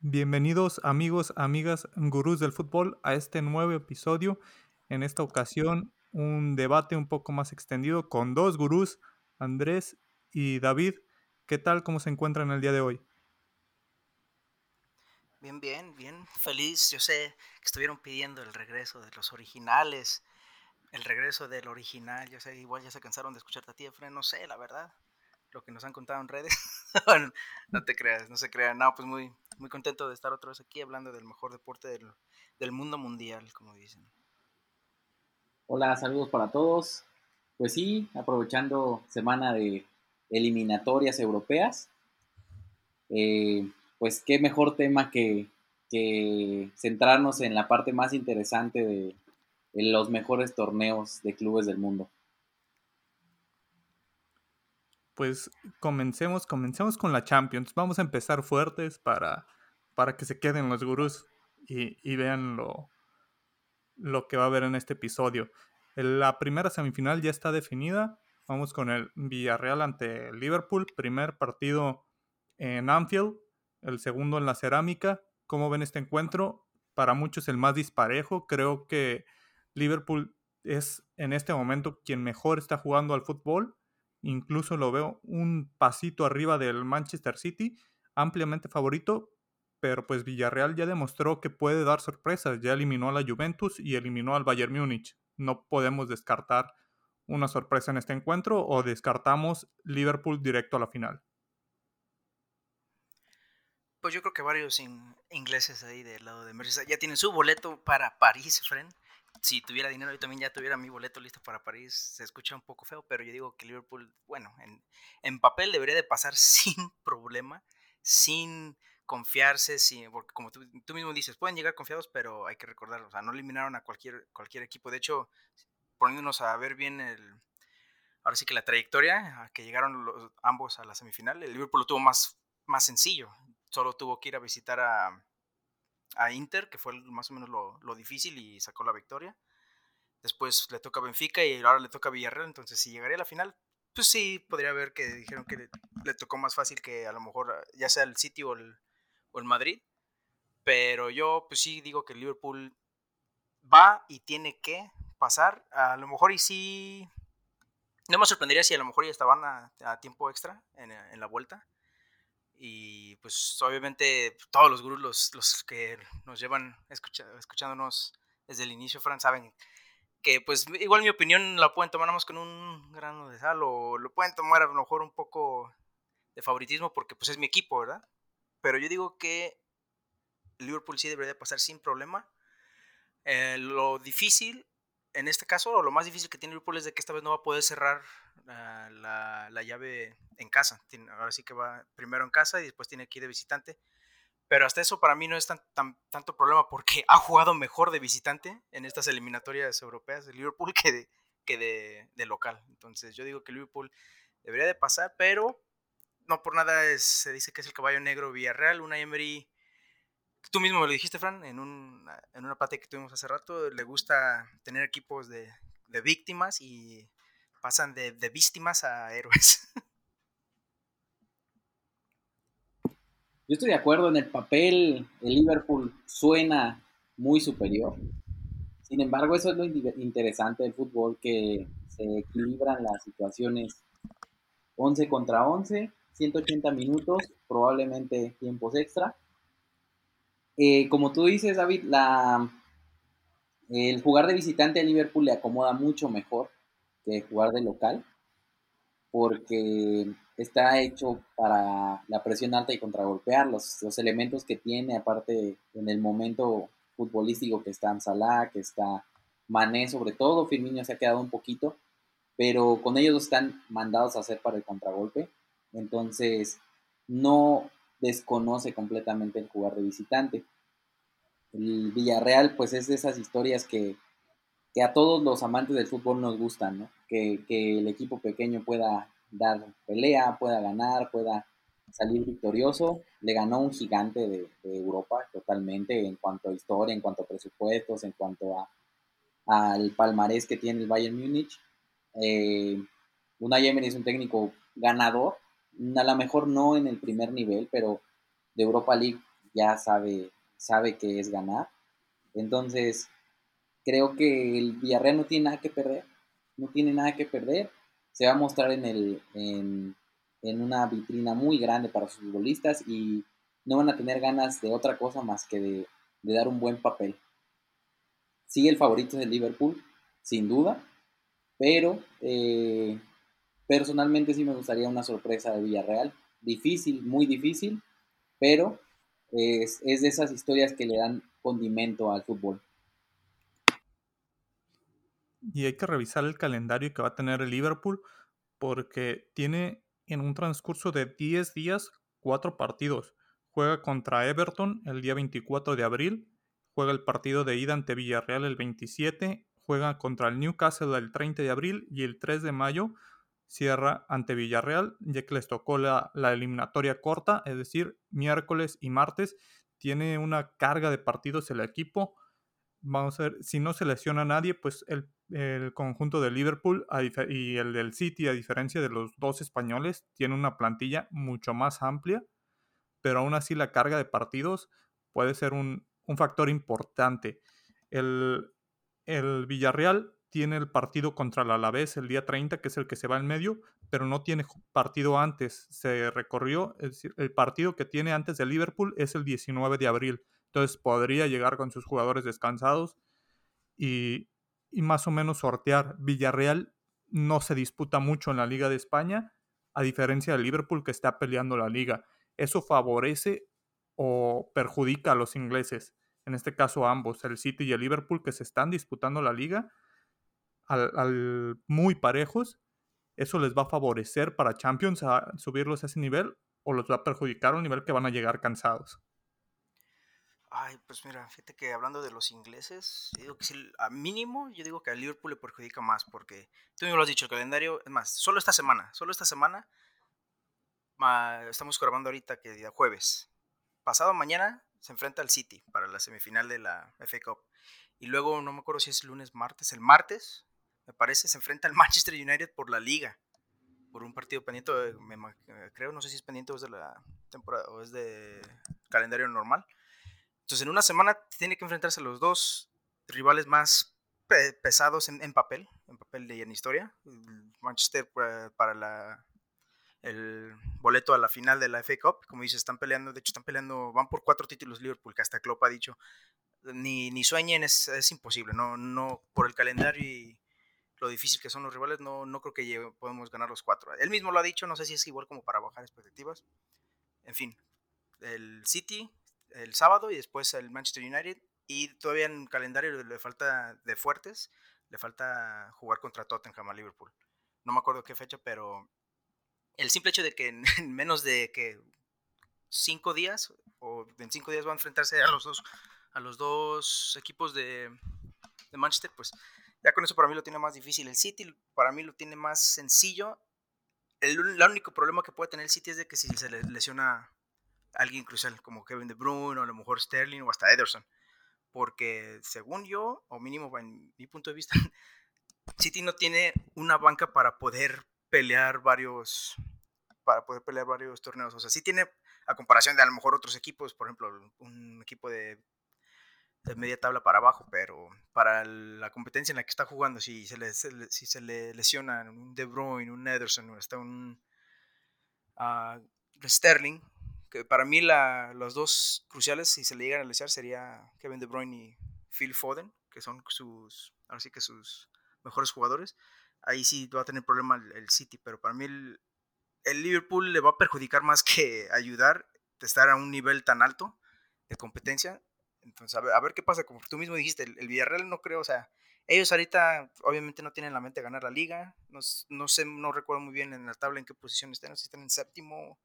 Bienvenidos amigos, amigas, gurús del fútbol a este nuevo episodio. En esta ocasión un debate un poco más extendido con dos gurús, Andrés y David. ¿Qué tal? ¿Cómo se encuentran el día de hoy? Bien, bien, bien. Feliz. Yo sé que estuvieron pidiendo el regreso de los originales. El regreso del original. Yo sé, igual ya se cansaron de escucharte a ti, Efren. No sé, la verdad. Lo que nos han contado en redes. no te creas, no se crean. No, pues muy, muy contento de estar otra vez aquí hablando del mejor deporte del, del mundo mundial, como dicen. Hola, saludos para todos. Pues sí, aprovechando semana de eliminatorias europeas, eh, pues qué mejor tema que, que, centrarnos en la parte más interesante de, de los mejores torneos de clubes del mundo. Pues comencemos, comencemos con la Champions. Vamos a empezar fuertes para, para que se queden los gurús y, vean lo, lo que va a haber en este episodio. La primera semifinal ya está definida. Vamos con el Villarreal ante Liverpool. Primer partido en Anfield, el segundo en la cerámica. ¿Cómo ven este encuentro? Para muchos el más disparejo. Creo que Liverpool es en este momento quien mejor está jugando al fútbol. Incluso lo veo un pasito arriba del Manchester City, ampliamente favorito, pero pues Villarreal ya demostró que puede dar sorpresas. Ya eliminó a la Juventus y eliminó al Bayern Múnich. No podemos descartar una sorpresa en este encuentro o descartamos Liverpool directo a la final. Pues yo creo que varios ingleses ahí del lado de Merseyside ya tienen su boleto para París, friend. Si tuviera dinero, yo también ya tuviera mi boleto listo para París. Se escucha un poco feo, pero yo digo que Liverpool, bueno, en, en papel debería de pasar sin problema, sin confiarse, sin, porque como tú, tú, mismo dices, pueden llegar confiados, pero hay que recordar, o sea, no eliminaron a cualquier, cualquier equipo. De hecho, poniéndonos a ver bien el, ahora sí que la trayectoria a que llegaron los, ambos a la semifinal, el Liverpool lo tuvo más, más sencillo. Solo tuvo que ir a visitar a, a Inter, que fue más o menos lo, lo, difícil y sacó la victoria. Después le toca Benfica y ahora le toca Villarreal. Entonces, si llegaría a la final, pues sí, podría haber que dijeron que le, tocó más fácil que a lo mejor ya sea el City o el, o el Madrid. Pero yo, pues sí, digo que Liverpool va y tiene que pasar. A lo mejor y sí. No me sorprendería si a lo mejor ya estaban a, a tiempo extra en, en, la vuelta. Y pues obviamente todos los gurús, los, los que nos llevan escucha, escuchándonos desde el inicio, Fran, saben que pues igual mi opinión la pueden tomar más con un grano de sal o lo pueden tomar a lo mejor un poco de favoritismo porque pues es mi equipo, ¿verdad? Pero yo digo que Liverpool sí debería pasar sin problema. Eh, lo difícil, en este caso, lo más difícil que tiene Liverpool es de que esta vez no va a poder cerrar uh, la, la, llave en casa. Ahora sí que va primero en casa y después tiene que ir de visitante. Pero hasta eso para mí no es tan, tan, tanto problema porque ha jugado mejor de visitante en estas eliminatorias europeas de Liverpool que de, que de, de local. Entonces yo digo que Liverpool debería de pasar, pero no por nada se dice que es el caballo negro Villarreal, una Emery, tú mismo me lo dijiste, Fran, en, un, en una parte que tuvimos hace rato, le gusta tener equipos de, de víctimas y pasan de, de víctimas a héroes. Yo estoy de acuerdo, en el papel el Liverpool suena muy superior. Sin embargo, eso es lo interesante del fútbol, que se equilibran las situaciones 11 contra 11 180 minutos, probablemente tiempos extra. Eh, como tú dices, David, el jugar de visitante a Liverpool le acomoda mucho mejor que jugar de local, porque está hecho para la presión alta y contragolpear los, elementos que tiene, aparte en el momento futbolístico que está Salah, que está Mané sobre todo, Firmino se ha quedado un poquito, pero con ellos están mandados a hacer para el contragolpe. Entonces, no desconoce completamente el jugar de visitante. El Villarreal, pues es de esas historias que, que a todos los amantes del fútbol nos gustan, ¿no? Que, que, el equipo pequeño pueda dar pelea, pueda ganar, pueda salir victorioso. Le ganó un gigante de, Europa totalmente en cuanto a historia, en cuanto a presupuestos, en cuanto a, al palmarés que tiene el Bayern Múnich. Eh, Unai Emery es un técnico ganador, a lo mejor no en el primer nivel, pero de Europa League ya sabe, sabe que es ganar. Entonces, creo que el Villarreal no tiene nada que perder, no tiene nada que perder. Se va a mostrar en, el, en, una vitrina muy grande para sus futbolistas y no van a tener ganas de otra cosa más que de, dar un buen papel. Sí, el favorito es el Liverpool, sin duda, pero eh, personalmente sí me gustaría una sorpresa de Villarreal. Difícil, muy difícil, pero es, es de esas historias que le dan condimento al fútbol. Y hay que revisar el calendario que va a tener el Liverpool porque tiene en un transcurso de 10 días cuatro partidos. Juega contra Everton el día 24 de abril, juega el partido de ida ante Villarreal el 27, juega contra el Newcastle el 30 de abril y el 3 de mayo cierra ante Villarreal, ya que les tocó la, eliminatoria corta, es decir, miércoles y martes. Tiene una carga de partidos el equipo. Vamos a ver, si no se lesiona a nadie, pues el, conjunto de Liverpool y el del City, a diferencia de los dos españoles, tiene una plantilla mucho más amplia, pero aún así la carga de partidos puede ser un, factor importante. El, el Villarreal tiene el partido contra el Alavés el día 30, que es el que se va en medio, pero no tiene partido antes. Se recorrió, es decir, el partido que tiene antes de Liverpool es el 19 de abril. Entonces podría llegar con sus jugadores descansados y, y más o menos sortear. Villarreal no se disputa mucho en la Liga de España, a diferencia de Liverpool que está peleando la liga. Eso favorece o perjudica a los ingleses, en este caso ambos, el City y el Liverpool que se están disputando la liga al, muy parejos, eso les va a favorecer para Champions a subirlos a ese nivel o los va a perjudicar a un nivel que van a llegar cansados. Ay, pues mira, fíjate que hablando de los ingleses, digo que si a mínimo yo digo que al Liverpool le perjudica más porque tú mismo lo has dicho, el calendario, es más, solo esta semana, solo esta semana, estamos grabando ahorita que día jueves, pasado mañana se enfrenta al City para la semifinal de la FA Cup y luego no me acuerdo si es lunes, martes, el martes me parece, se enfrenta al Manchester United por la liga, por un partido pendiente, me, eh, creo, no sé si es pendiente o es de la temporada o es de calendario normal. Entonces en una semana tiene que enfrentarse a los dos rivales más pesados en, papel, en papel de en historia. Manchester eh, para la, el boleto a la final de la FA Cup, como dice, están peleando, de hecho están peleando, van por cuatro títulos Liverpool, que hasta Klopp ha dicho, ni, ni sueñen, es, es imposible, no, no, por el calendario y, lo difícil que son los rivales, no, no creo que podemos ganar los cuatro. Él mismo lo ha dicho, no sé si es igual como para bajar expectativas. En fin, el City el sábado y después el Manchester United. Y todavía en calendario le falta de fuertes, le falta jugar contra Tottenham a Liverpool. No me acuerdo qué fecha, pero el simple hecho de que en, menos de que cinco días o en cinco días va a enfrentarse a los dos, a los dos equipos de, de Manchester, pues ya con eso para mí lo tiene más difícil. El City para mí lo tiene más sencillo. El, único problema que puede tener el City es de que si se le lesiona alguien crucial, como Kevin De Bruyne, o a lo mejor Sterling, o hasta Ederson. Porque según yo, o mínimo en mi punto de vista, City no tiene una banca para poder pelear varios para poder pelear varios torneos. O sea, sí tiene, a comparación de a lo mejor otros equipos, por ejemplo, un equipo de de media tabla para abajo, pero para la competencia en la que está jugando, si se le, si se le lesiona un De Bruyne, un Ederson, está un uh, Sterling, que para mí la, los dos cruciales, si se le llegan a lesionar, sería Kevin De Bruyne y Phil Foden, que son sus, ahora sí que sus mejores jugadores. Ahí sí va a tener problema el, City, pero para mí el, el Liverpool le va a perjudicar más que ayudar de estar a un nivel tan alto de competencia entonces, a ver, qué pasa, como tú mismo dijiste, el, Villarreal no creo, o sea, ellos ahorita obviamente no tienen la mente de ganar la liga, no, no sé, no recuerdo muy bien en la tabla en qué posición están, no sé si están en séptimo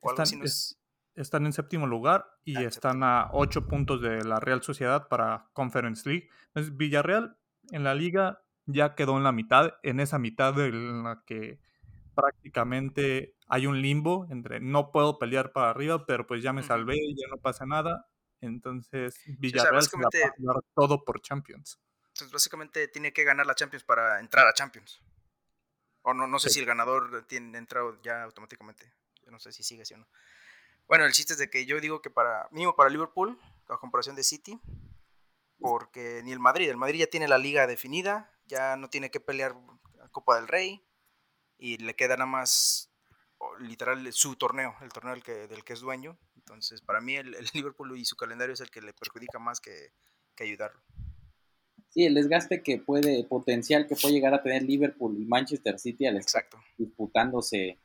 o algo están, así. están en séptimo lugar y están a ocho puntos de la Real Sociedad para Conference League. Entonces, Villarreal en la liga ya quedó en la mitad, en esa mitad en la que prácticamente hay un limbo entre no puedo pelear para arriba, pero pues ya me salvé, ya no pasa nada, entonces, Villarreal se va a todo por Champions. Entonces, básicamente tiene que ganar la Champions para entrar a Champions. O no, no sé si el ganador tiene entrado ya automáticamente. Yo no sé si sigue así o no. Bueno, el chiste es de que yo digo que para, mínimo para Liverpool, a comparación de City, porque ni el Madrid, el Madrid ya tiene la liga definida, ya no tiene que pelear la Copa del Rey y le queda nada más literal su torneo, el torneo del que, del que es dueño. Entonces, para mí el, Liverpool y su calendario es el que le perjudica más que, que ayudarlo. Sí, el desgaste que puede, potencial que puede llegar a tener Liverpool y Manchester City al estar disputándose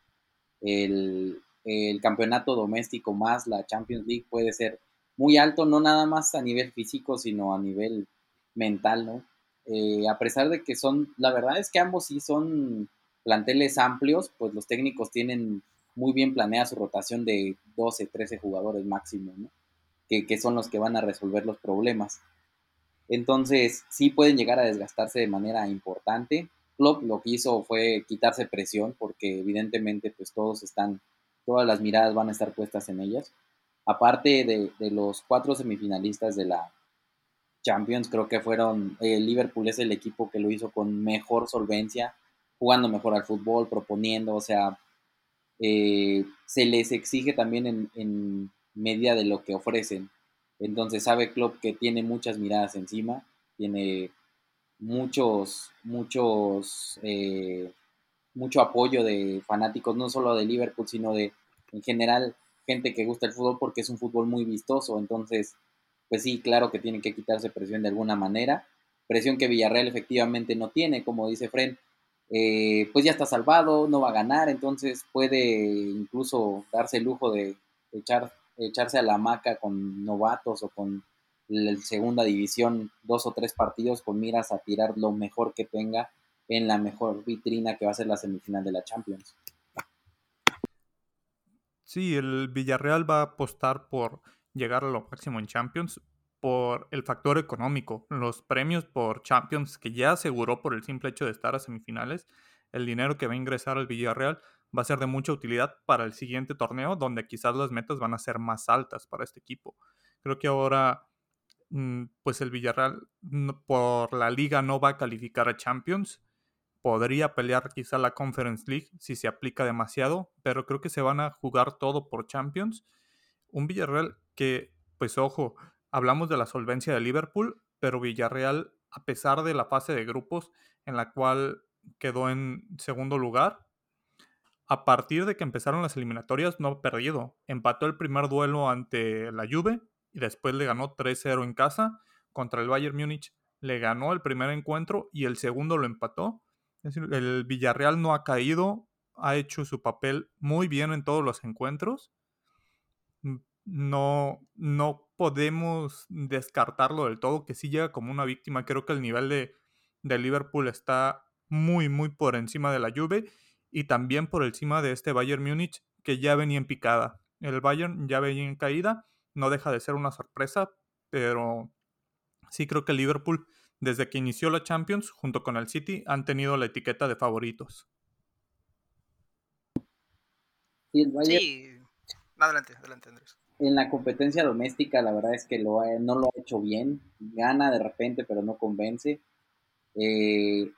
el, el campeonato doméstico más la Champions League puede ser muy alto, no nada más a nivel físico, sino a nivel mental, ¿no? Eh, a pesar de que son, la verdad es que ambos sí son planteles amplios, pues los técnicos tienen muy bien planeada su rotación de 12, 13 jugadores máximo, ¿no? Que, que son los que van a resolver los problemas. Entonces, sí pueden llegar a desgastarse de manera importante. Klopp lo que hizo fue quitarse presión porque evidentemente pues todos están todas las miradas van a estar puestas en ellas. Aparte de, los cuatro semifinalistas de la Champions, creo que fueron, eh, Liverpool es el equipo que lo hizo con mejor solvencia, jugando mejor al fútbol, proponiendo, o sea, eh, se les exige también en, en, medida de lo que ofrecen. Entonces sabe Klopp que tiene muchas miradas encima, tiene muchos, muchos eh, mucho apoyo de fanáticos, no solo de Liverpool, sino de en general gente que gusta el fútbol porque es un fútbol muy vistoso. Entonces, pues sí, claro que tiene que quitarse presión de alguna manera. Presión que Villarreal efectivamente no tiene, como dice Fren. Eh, pues ya está salvado, no va a ganar, entonces puede incluso darse el lujo de echar, echarse a la hamaca con novatos o con la segunda división dos o tres partidos con miras a tirar lo mejor que tenga en la mejor vitrina que va a ser la semifinal de la Champions. Sí, el Villarreal va a apostar por llegar a lo máximo en Champions por el factor económico. Los premios por Champions que ya aseguró por el simple hecho de estar a semifinales, el dinero que va a ingresar al Villarreal va a ser de mucha utilidad para el siguiente torneo, donde quizás las metas van a ser más altas para este equipo. Creo que ahora, mm, pues el Villarreal por la liga no va a calificar a Champions podría pelear quizá la Conference League si se aplica demasiado, pero creo que se van a jugar todo por Champions. Un Villarreal que, pues ojo, hablamos de la solvencia de Liverpool, pero Villarreal, a pesar de la fase de grupos en la cual quedó en segundo lugar, a partir de que empezaron las eliminatorias no ha perdido. Empató el primer duelo ante la Juve y después le ganó 3-0 en casa contra el Bayern Múnich. Le ganó el primer encuentro y el segundo lo empató es decir, el Villarreal no ha caído, ha hecho su papel muy bien en todos los encuentros. No, no podemos descartarlo del todo, que sí llega como una víctima. Creo que el nivel de, de Liverpool está muy, muy por encima de la Juve y también por encima de este Bayern Múnich que ya venía en picada. El Bayern ya venía en caída, no deja de ser una sorpresa, pero sí creo que Liverpool desde que inició la Champions, junto con el City, han tenido la etiqueta de favoritos. Sí, adelante, adelante Andrés. En la competencia doméstica, la verdad es que no lo ha hecho bien. Gana de repente, pero no convence. Eh,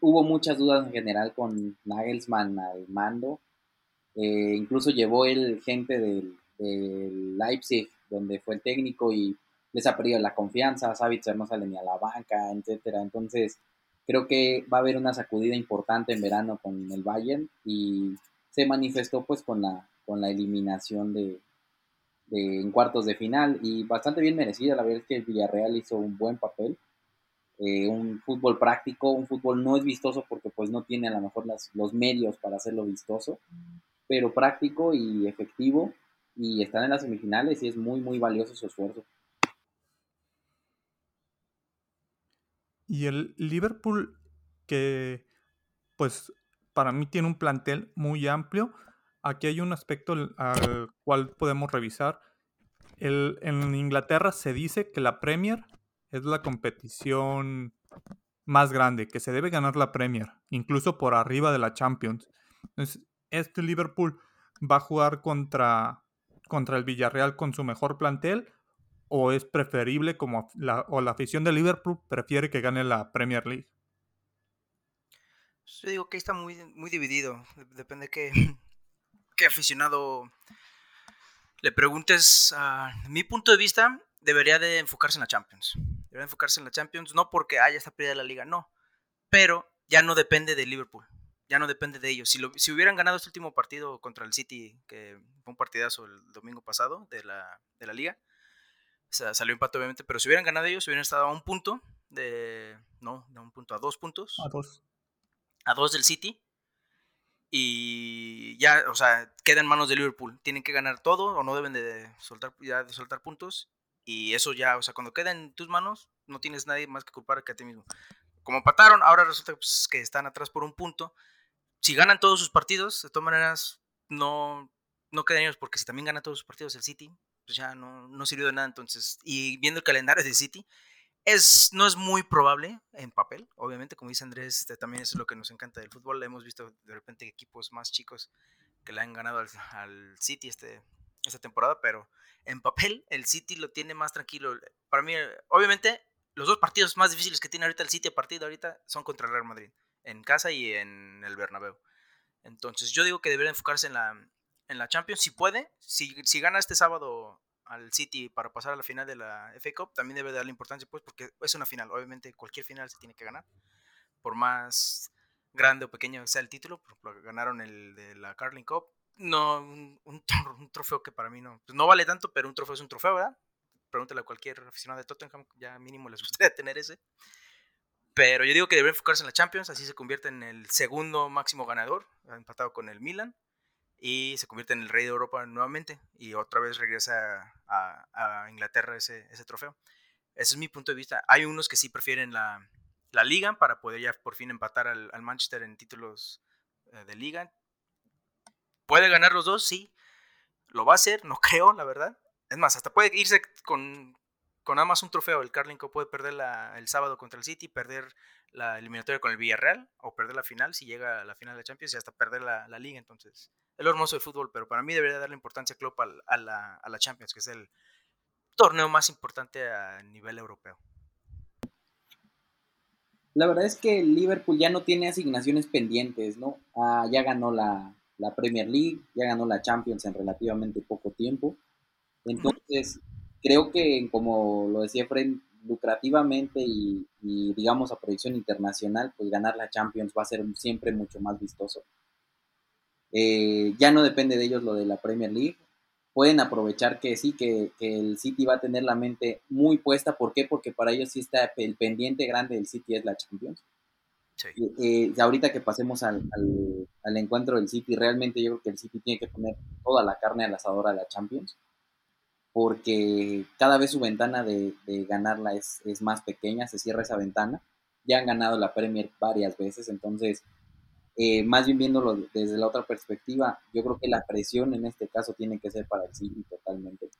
hubo muchas dudas en general con Nagelsmann al mando. Eh, incluso llevó el gente del, del Leipzig, donde fue el técnico, y les ha perdido la confianza, Savitzer no sale ni a la banca, etcétera. Entonces, creo que va a haber una sacudida importante en verano con el Bayern y se manifestó pues con la, con la eliminación de, en cuartos de final y bastante bien merecida. La verdad es que el Villarreal hizo un buen papel. Eh, un fútbol práctico, un fútbol no es vistoso porque pues no tiene a lo mejor las, los medios para hacerlo vistoso, pero práctico y efectivo y están en las semifinales y es muy muy valioso su esfuerzo. Y el Liverpool, que pues para mí tiene un plantel muy amplio. Aquí hay un aspecto al, cual podemos revisar. En Inglaterra se dice que la Premier es la competición más grande, que se debe ganar la Premier, incluso por arriba de la Champions. Entonces, este Liverpool va a jugar contra, contra el Villarreal con su mejor plantel o es preferible como la, o la afición de Liverpool prefiere que gane la Premier League? Yo digo que está muy, muy dividido. Depende de qué, qué aficionado le preguntes, a mi punto de vista, debería de enfocarse en la Champions. Debería enfocarse en la Champions, no porque haya esta pérdida de la liga, no. Pero ya no depende de Liverpool. Ya no depende de ellos. Si, si hubieran ganado este último partido contra el City, que fue un partidazo el domingo pasado de la, de la liga, o sea, salió empate obviamente, pero si hubieran ganado ellos, hubieran estado a un punto de... No, de un punto, a dos puntos. A dos. A dos del City. Y ya, o sea, queda en manos de Liverpool. Tienen que ganar todo o no deben de soltar, ya de soltar puntos. Y eso ya, o sea, cuando queda en tus manos, no tienes nadie más que culpar que a ti mismo. Como empataron, ahora resulta pues, que están atrás por un punto. Si ganan todos sus partidos, de todas maneras, no, no quedan ellos, porque si también ganan todos sus partidos el City, pues ya no, no sirvió de nada. Entonces, y viendo el calendario de City, es, no es muy probable en papel, obviamente, como dice Andrés, este, también es lo que nos encanta del fútbol. Hemos visto de repente equipos más chicos que le han ganado al, City este, esta temporada, pero en papel el City lo tiene más tranquilo. Para mí, obviamente, los dos partidos más difíciles que tiene ahorita el City a partir de ahorita son contra el Real Madrid, en casa y en el Bernabéu. Entonces yo digo que debería enfocarse en la, en la Champions, si puede, si, si gana este sábado al City para pasar a la final de la FA Cup, también debe darle importancia, pues, porque es una final. Obviamente, cualquier final se tiene que ganar. Por más grande o pequeño sea el título, por ejemplo, ganaron el de la Carling Cup. No, un, trofeo que para mí no, pues no vale tanto, pero un trofeo es un trofeo, ¿verdad? Pregúntale a cualquier aficionado de Tottenham, ya mínimo les gustaría tener ese. Pero yo digo que debe enfocarse en la Champions, así se convierte en el segundo máximo ganador, empatado con el Milan y se convierte en el rey de Europa nuevamente y otra vez regresa a, Inglaterra ese, trofeo. Ese es mi punto de vista. Hay unos que sí prefieren la, la liga para poder ya por fin empatar al, al Manchester en títulos eh, de liga. ¿Puede ganar los dos? Sí. ¿Lo va a hacer? No creo, la verdad. Es más, hasta puede irse con, con nada más un trofeo. El Carling puede perder la, el sábado contra el City, perder la eliminatoria con el Villarreal o perder la final si llega a la final de Champions y hasta perder la, la liga. Entonces, es lo hermoso del fútbol, pero para mí debería darle importancia a Klopp a, la, a la Champions, que es el torneo más importante a nivel europeo. La verdad es que el Liverpool ya no tiene asignaciones pendientes, ¿no? Ah, ya ganó la, la, Premier League, ya ganó la Champions en relativamente poco tiempo. Entonces, creo que, como lo decía Fred, lucrativamente y, y, digamos a proyección internacional, pues ganar la Champions va a ser siempre mucho más vistoso. Eh, ya no depende de ellos lo de la Premier League. Pueden aprovechar que sí, que, el City va a tener la mente muy puesta. ¿Por qué? Porque para ellos sí está el pendiente grande del City es la Champions. Eh, ahorita que pasemos al, encuentro del City, realmente yo creo que el City tiene que poner toda la carne al asador a la Champions, porque cada vez su ventana de, ganarla es, es, más pequeña, se cierra esa ventana. Ya han ganado la Premier varias veces, entonces eh, más bien viéndolo desde la otra perspectiva, yo creo que la presión en este caso tiene que ser para el City totalmente.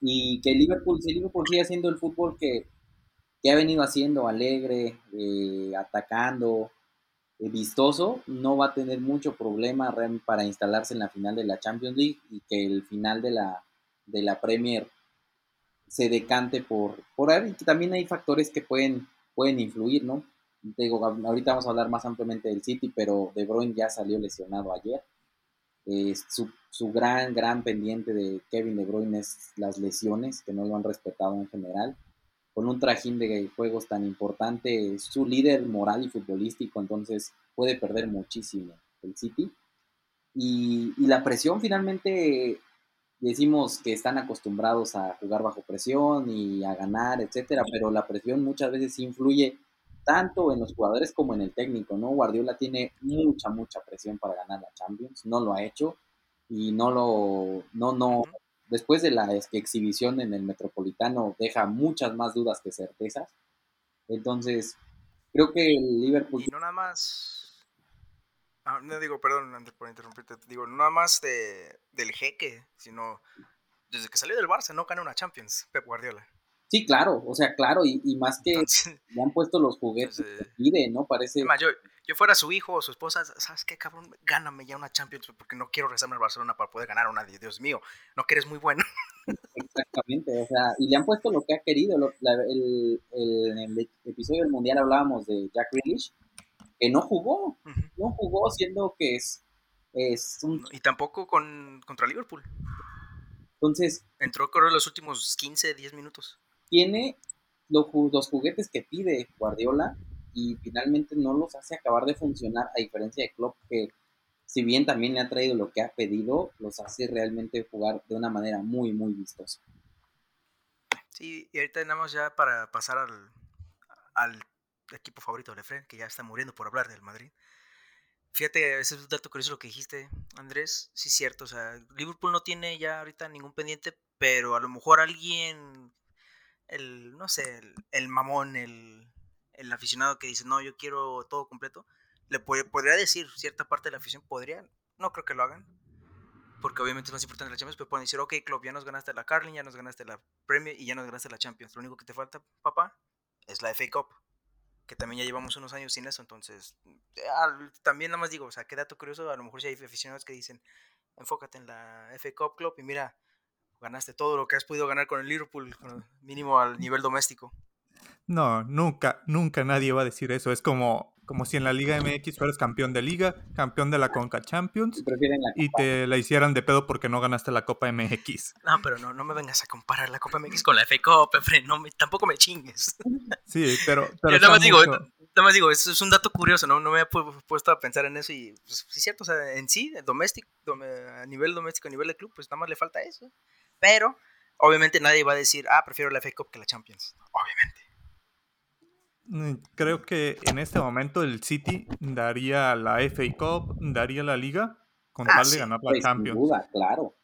Y que Liverpool, si Liverpool sigue haciendo el fútbol que, ha venido haciendo, alegre, eh, atacando, eh, vistoso, no va a tener mucho problema para instalarse en la final de la Champions League y que el final de la, de la Premier se decante por, por ahí. también hay factores que pueden, pueden influir, ¿no? digo, ahorita vamos a hablar más ampliamente del City, pero De Bruyne ya salió lesionado ayer. su, su, gran, gran pendiente de Kevin De Bruyne es las lesiones, que no lo han respetado en general. Con un trajín de juegos tan importante, su líder moral y futbolístico, entonces puede perder muchísimo el City. Y, y la presión finalmente decimos que están acostumbrados a jugar bajo presión y a ganar, etcétera, pero la presión muchas veces influye tanto en los jugadores como en el técnico, ¿no? Guardiola tiene mucha, mucha presión para ganar la Champions, no lo ha hecho y no lo, no, no, después de la exhibición en el Metropolitano deja muchas más dudas que certezas. Entonces, creo que el Liverpool... Y no nada más... Ah, no digo, perdón antes por interrumpirte, digo, no nada más de, del jeque, sino desde que salió del Barça no gana una Champions, Pep Guardiola. Sí, claro, o sea, claro, y, más que le han puesto los juguetes que pide, ¿no? Parece... yo, yo fuera su hijo o su esposa, ¿sabes qué, cabrón? Gáname ya una Champions porque no quiero regresarme al Barcelona para poder ganar una, Dios mío, no que eres muy bueno. Exactamente, o sea, y le han puesto lo que ha querido. el, en el episodio del Mundial hablábamos de Jack Grealish, que no jugó, no jugó siendo que es, es Y tampoco con, contra Liverpool. Entonces... Entró correr los últimos 15, 10 minutos. Tiene los, los juguetes que pide Guardiola y finalmente no los hace acabar de funcionar, a diferencia de Klopp, que si bien también le ha traído lo que ha pedido, los hace realmente jugar de una manera muy, muy vistosa. Sí, y ahorita tenemos ya para pasar al, al equipo favorito de Lefren, que ya está muriendo por hablar del Madrid. Fíjate, ese es un dato curioso lo que dijiste, Andrés. Sí, cierto. O sea, Liverpool no tiene ya ahorita ningún pendiente, pero a lo mejor alguien, el, no sé, el, mamón, el, el, aficionado que dice, no, yo quiero todo completo, le podría decir, cierta parte de la afición podría, no creo que lo hagan, porque obviamente es más importante la Champions, pero pueden decir, ok, Club, ya nos ganaste la Carling, ya nos ganaste la Premier y ya nos ganaste la Champions. Lo único que te falta, papá, es la FA Cup que también ya llevamos unos años sin eso, entonces también nada más digo, o sea, qué dato curioso, a lo mejor si hay aficionados que dicen, enfócate en la FA Cup Club y mira, ganaste todo lo que has podido ganar con el Liverpool, mínimo al nivel doméstico. No, nunca, nunca nadie va a decir eso, es como como si en la Liga MX fueras campeón de Liga, campeón de la Conca Champions y te la hicieran de pedo porque no ganaste la Copa MX. No, pero no, no me vengas a comparar la Copa MX con la FA Cup, no tampoco me chingues. Sí, pero... pero nada, más digo, nada más digo, eso es un dato curioso, ¿no? No me he puesto a pensar en eso y pues, sí es cierto, o sea, en sí, doméstico, a nivel doméstico, a nivel de club, pues nada más le falta eso. Pero, obviamente nadie va a decir, ah, prefiero la FA Cup que la Champions. Obviamente. Mm, creo que en este momento el City daría la FA Cup, daría la Liga con ah, tal de ganar la pues, Champions. duda, claro,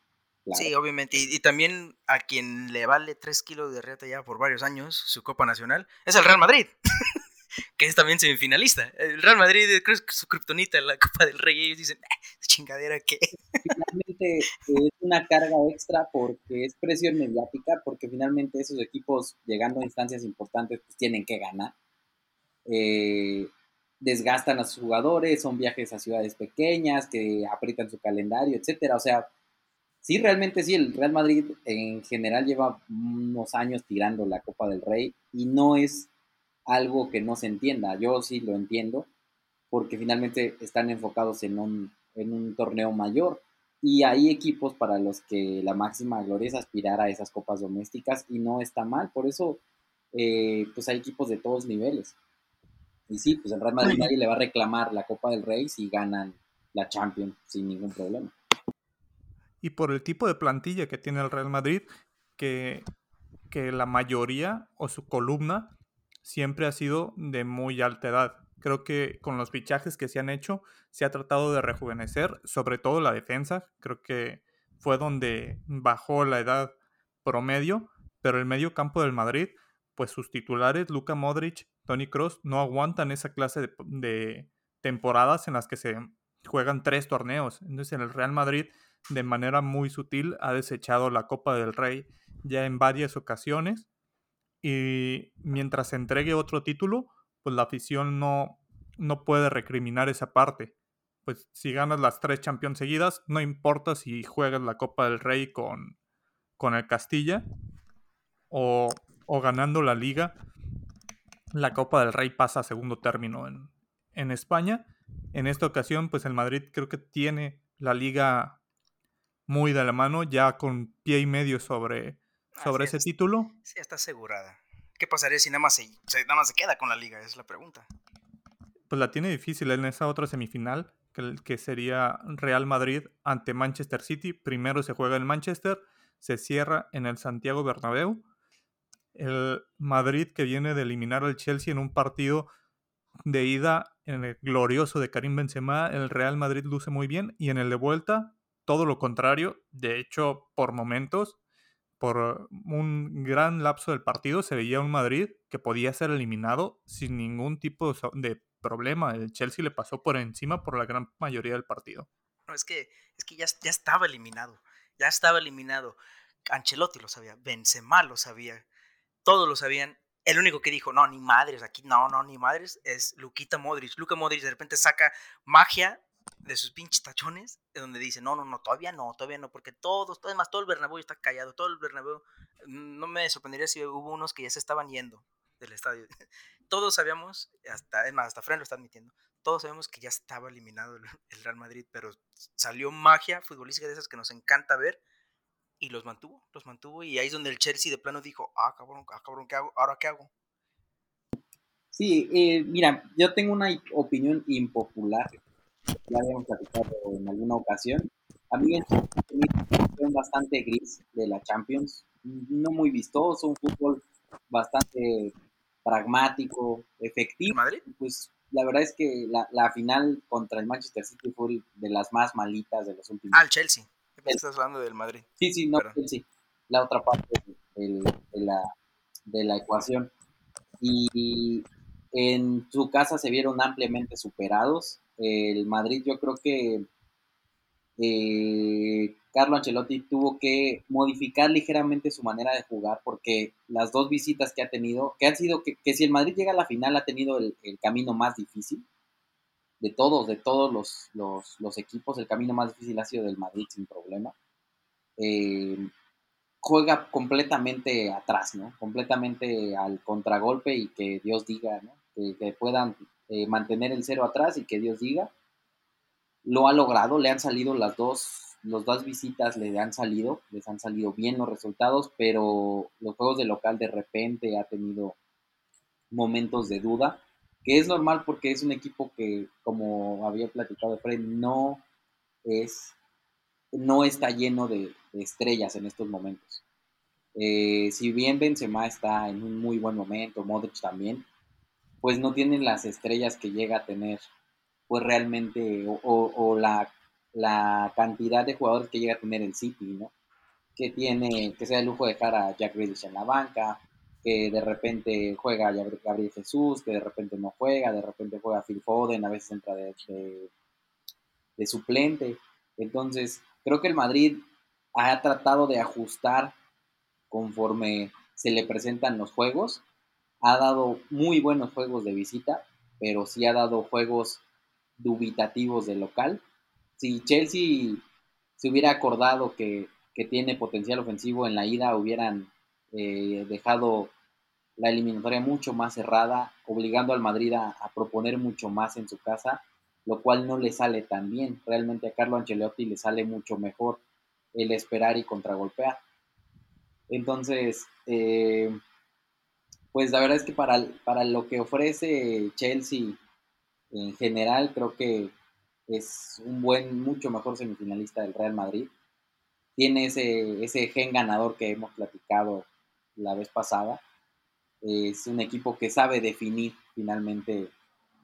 Sí, obviamente. Y, también a quien le vale 3 kilos de reta ya por varios años su Copa Nacional es el Real Madrid, que es también semifinalista. El Real Madrid creo que su kriptonita en la Copa del Rey. Ellos dicen, eh, chingadera que. Finalmente es una carga extra porque es presión mediática, porque finalmente esos equipos llegando a instancias importantes pues tienen que ganar eh, desgastan a sus jugadores, son viajes a ciudades pequeñas que aprietan su calendario, etcétera. O sea, sí, realmente sí, el Real Madrid en general lleva unos años tirando la Copa del Rey y no es algo que no se entienda. Yo sí lo entiendo porque finalmente están enfocados en un, torneo mayor y hay equipos para los que la máxima gloria es aspirar a esas copas domésticas y no está mal. Por eso, eh, pues hay equipos de todos niveles. Y sí, pues el Real Madrid nadie le va a reclamar la Copa del Rey si ganan la Champions sin ningún problema. Y por el tipo de plantilla que tiene el Real Madrid, que, que la mayoría o su columna siempre ha sido de muy alta edad. Creo que con los fichajes que se han hecho se ha tratado de rejuvenecer, sobre todo la defensa. Creo que fue donde bajó la edad promedio, pero el medio campo del Madrid, pues sus titulares, Luka Modric, Tony Cross no aguantan esa clase de, temporadas en las que se juegan tres torneos. Entonces, en el Real Madrid, de manera muy sutil, ha desechado la Copa del Rey ya en varias ocasiones. Y mientras se entregue otro título, pues la afición no, no puede recriminar esa parte. Pues si ganas las tres Champions seguidas, no importa si juegas la Copa del Rey con, con el Castilla o, o ganando la liga la Copa del Rey pasa a segundo término en, España. En esta ocasión, pues el Madrid creo que tiene la liga muy de la mano, ya con pie y medio sobre, sobre ese título. Sí, está asegurada. ¿Qué pasaría si nada más, se, nada más se queda con la liga? Es la pregunta. Pues la tiene difícil en esa otra semifinal, que, que sería Real Madrid ante Manchester City. Primero se juega en Manchester, se cierra en el Santiago Bernabéu el Madrid que viene de eliminar al Chelsea en un partido de ida en el glorioso de Karim Benzema, el Real Madrid luce muy bien y en el de vuelta todo lo contrario, de hecho por momentos, por un gran lapso del partido se veía un Madrid que podía ser eliminado sin ningún tipo de problema, el Chelsea le pasó por encima por la gran mayoría del partido. No, es que, es que ya, ya estaba eliminado, ya estaba eliminado. Ancelotti lo sabía, Benzema lo sabía, todos lo sabían. El único que dijo, no, ni madres, aquí no, no, ni madres, es Luquita Modric. Luca Modric de repente saca magia de sus pinches tachones, de donde dice, no, no, no, todavía no, todavía no, porque todos, además todo el Bernabéu está callado, todo el Bernabéu, no me sorprendería si hubo unos que ya se estaban yendo del estadio. Todos sabíamos, hasta, es más, hasta Fran lo está admitiendo, todos sabemos que ya estaba eliminado el Real Madrid, pero salió magia futbolística de esas que nos encanta ver y los mantuvo, los mantuvo y ahí es donde el Chelsea de plano dijo, ah, cabrón, ah, cabrón, ¿qué hago? ¿Ahora qué hago? Sí, eh, mira, yo tengo una opinión impopular, ya habíamos platicado en alguna ocasión. A mí es un bastante gris de la Champions, no muy vistoso, un fútbol bastante pragmático, efectivo. ¿Madrid? Pues la verdad es que la, la, final contra el Manchester City fue de las más malitas de los últimos. Ah, el Chelsea. Estás hablando del Madrid. Sí, sí, no, Chelsea. La otra parte de, de, la, de la ecuación. Y en su casa se vieron ampliamente superados. El Madrid yo creo que eh, Carlo Ancelotti tuvo que modificar ligeramente su manera de jugar porque las dos visitas que ha tenido, que han sido que, si el Madrid llega a la final ha tenido el, camino más difícil de todos, de todos los, los, equipos, el camino más difícil ha sido del Madrid sin problema. Eh, juega completamente atrás, ¿no? Completamente al contragolpe y que Dios diga. Que, puedan eh, mantener el cero atrás y que Dios diga lo ha logrado, le han salido las dos, las dos visitas le han salido, les han salido bien los resultados, pero los juegos de local de repente ha tenido momentos de duda, que es normal porque es un equipo que, como había platicado Fred, no es, no está lleno de, estrellas en estos momentos. Eh, si bien Benzema está en un muy buen momento, Modric también, pues no tienen las estrellas que llega a tener pues realmente, o, la, cantidad de jugadores que llega a tener el City, ¿no? Que tiene, que sea el lujo de dejar a Jack Grealish en la banca, que de repente juega Gabriel Jesús, que de repente no juega, de repente juega Phil Foden, a veces entra de, de, suplente. Entonces, creo que el Madrid ha tratado de ajustar conforme se le presentan los juegos. Ha dado muy buenos juegos de visita, pero sí ha dado juegos dubitativos de local. Si Chelsea se hubiera acordado que, tiene potencial ofensivo en la ida, hubieran eh, dejado la eliminatoria mucho más cerrada, obligando al Madrid a, proponer mucho más en su casa, lo cual no le sale tan bien. Realmente a Carlo Ancelotti le sale mucho mejor el esperar y contragolpear. Entonces, eh, pues la verdad es que para, para lo que ofrece Chelsea en general creo que es un buen, mucho mejor semifinalista del Real Madrid. Tiene ese, ese gen ganador que hemos platicado la vez pasada. Es un equipo que sabe definir finalmente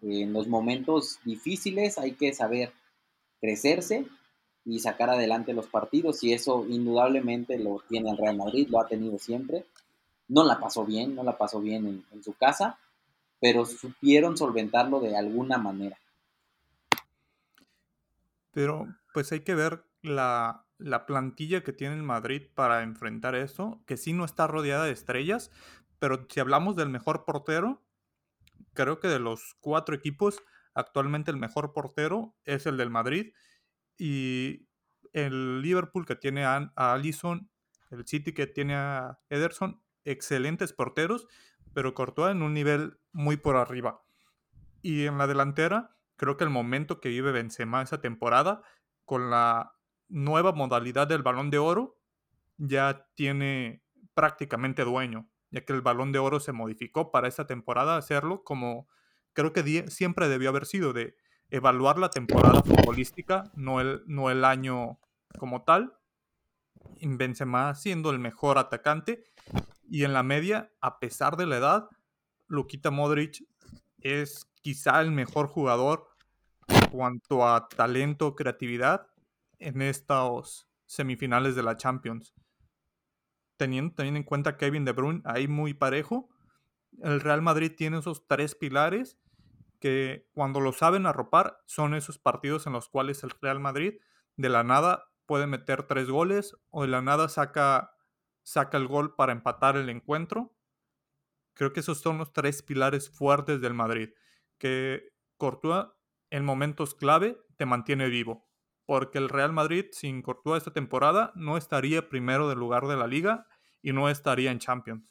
en los momentos difíciles hay que saber crecerse y sacar adelante los partidos y eso indudablemente lo tiene el Real Madrid, lo ha tenido siempre. No la pasó bien, no la pasó bien en, en su casa, pero supieron solventarlo de alguna manera. Pero pues hay que ver la, plantilla que tiene el Madrid para enfrentar eso, que sí no está rodeada de estrellas, pero si hablamos del mejor portero, creo que de los cuatro equipos, actualmente el mejor portero es el del Madrid y el Liverpool que tiene a, a Allison, el City que tiene a Ederson, excelentes porteros pero Courtois en un nivel muy por arriba. Y en la delantera, creo que el momento que vive Benzema esa temporada, con la nueva modalidad del balón de oro, ya tiene prácticamente dueño, ya que el balón de oro se modificó para esta temporada, hacerlo como creo que siempre debió haber sido de evaluar la temporada futbolística, no el, no el año como tal. Benzema siendo el mejor atacante y en la media, a pesar de la edad, Lukita Modric es quizá el mejor jugador en cuanto a talento, creatividad en estos semifinales de la Champions. Teniendo también en cuenta Kevin De Bruyne ahí muy parejo, el Real Madrid tiene esos tres pilares que cuando lo saben arropar son esos partidos en los cuales el Real Madrid de la nada puede meter tres goles o de la nada saca saca el gol para empatar el encuentro. Creo que esos son los tres pilares fuertes del Madrid. Que Courtois en momentos clave te mantiene vivo. Porque el Real Madrid sin Courtois esta temporada no estaría primero del lugar de la liga y no estaría en Champions.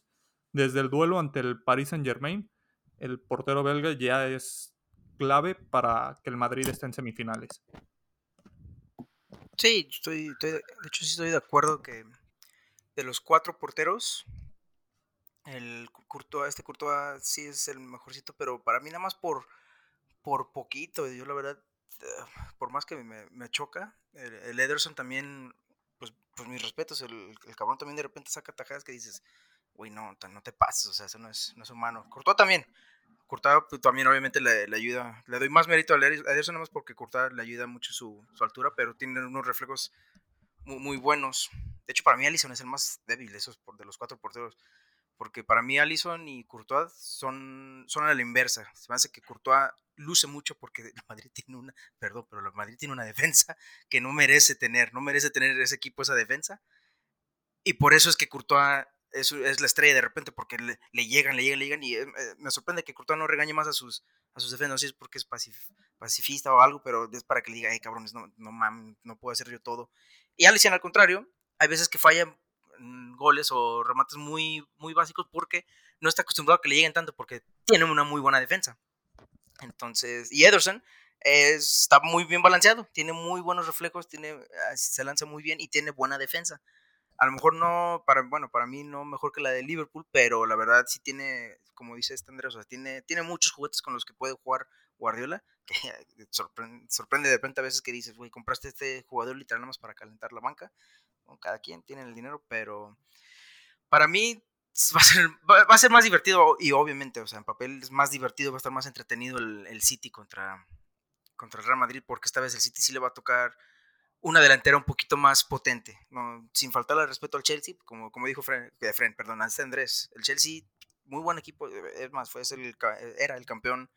Desde el duelo ante el Paris Saint Germain, el portero belga ya es clave para que el Madrid esté en semifinales. Sí, estoy, de hecho sí estoy de acuerdo que de los cuatro porteros, el Courtois, este Courtois sí es el mejorcito, pero para mí nada más por, por poquito. Yo la verdad, por más que me, choca, el, Ederson también, pues, pues mis respetos, el, el, cabrón también de repente saca tajadas que dices, güey, no, no te pases, o sea, eso no es, no es humano. Courtois también, Courtois pues, también obviamente le, ayuda, le doy más mérito a Ederson nada más porque Courtois le ayuda mucho su, su altura, pero tiene unos reflejos muy, muy, buenos. De hecho, para mí Allison es el más débil de esos de los cuatro porteros. Porque para mí Allison y Courtois son, son a la inversa. Se me hace que Courtois luce mucho porque el Madrid tiene una, perdón, pero el Madrid tiene una defensa que no merece tener, no merece tener ese equipo esa defensa. Y por eso es que Courtois es, es la estrella de repente, porque le, llegan, le llegan, le llegan. Y eh, me sorprende que Courtois no regañe más a sus, a sus defensas. No sé si es porque es pacifista o algo, pero es para que le diga, hey cabrones, no, no mames, no puedo hacer yo todo. Y Allison al contrario, hay veces que falla goles o remates muy, muy básicos porque no está acostumbrado a que le lleguen tanto porque tiene una muy buena defensa. Entonces, y Ederson está muy bien balanceado, tiene muy buenos reflejos, tiene, ah, se lanza muy bien y tiene buena defensa. A lo mejor no, para, bueno, para mí no mejor que la de Liverpool, pero la verdad sí tiene, como dice este o sea, tiene, tiene muchos juguetes con los que puede jugar Guardiola, que sorprende, sorprende de repente a veces que dices, güey, compraste este jugador literal nada más para calentar la banca, cada quien tiene el dinero, pero para mí va a, ser, va a ser más divertido y obviamente, o sea, en papel es más divertido, va a estar más entretenido el, City contra, contra el Real Madrid, porque esta vez el City sí le va a tocar una delantera un poquito más potente, sin faltarle respeto al Chelsea, como, como dijo Fren, eh, perdón, este Andrés, el Chelsea, muy buen equipo, es más, fue el, era el campeón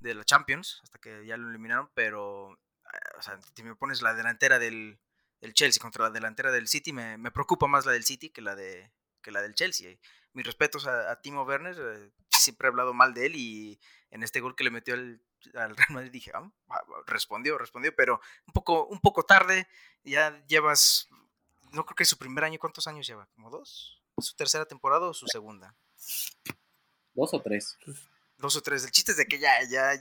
de la Champions, hasta que ya lo eliminaron, pero, eh, si me pones la delantera del, el Chelsea contra la delantera del City, me, me, preocupa más la del City que la, de, que la del Chelsea. Mis respetos a, Timo Werner, eh, siempre he hablado mal de él y en este gol que le metió al, al Real Madrid dije, ah, respondió, respondió, pero un poco, un poco tarde, ya llevas, no creo que es su primer año, ¿cuántos años lleva? ¿Como dos? ¿Su tercera temporada o su segunda? Dos o tres. Dos o tres. El chiste es de que ya, ya,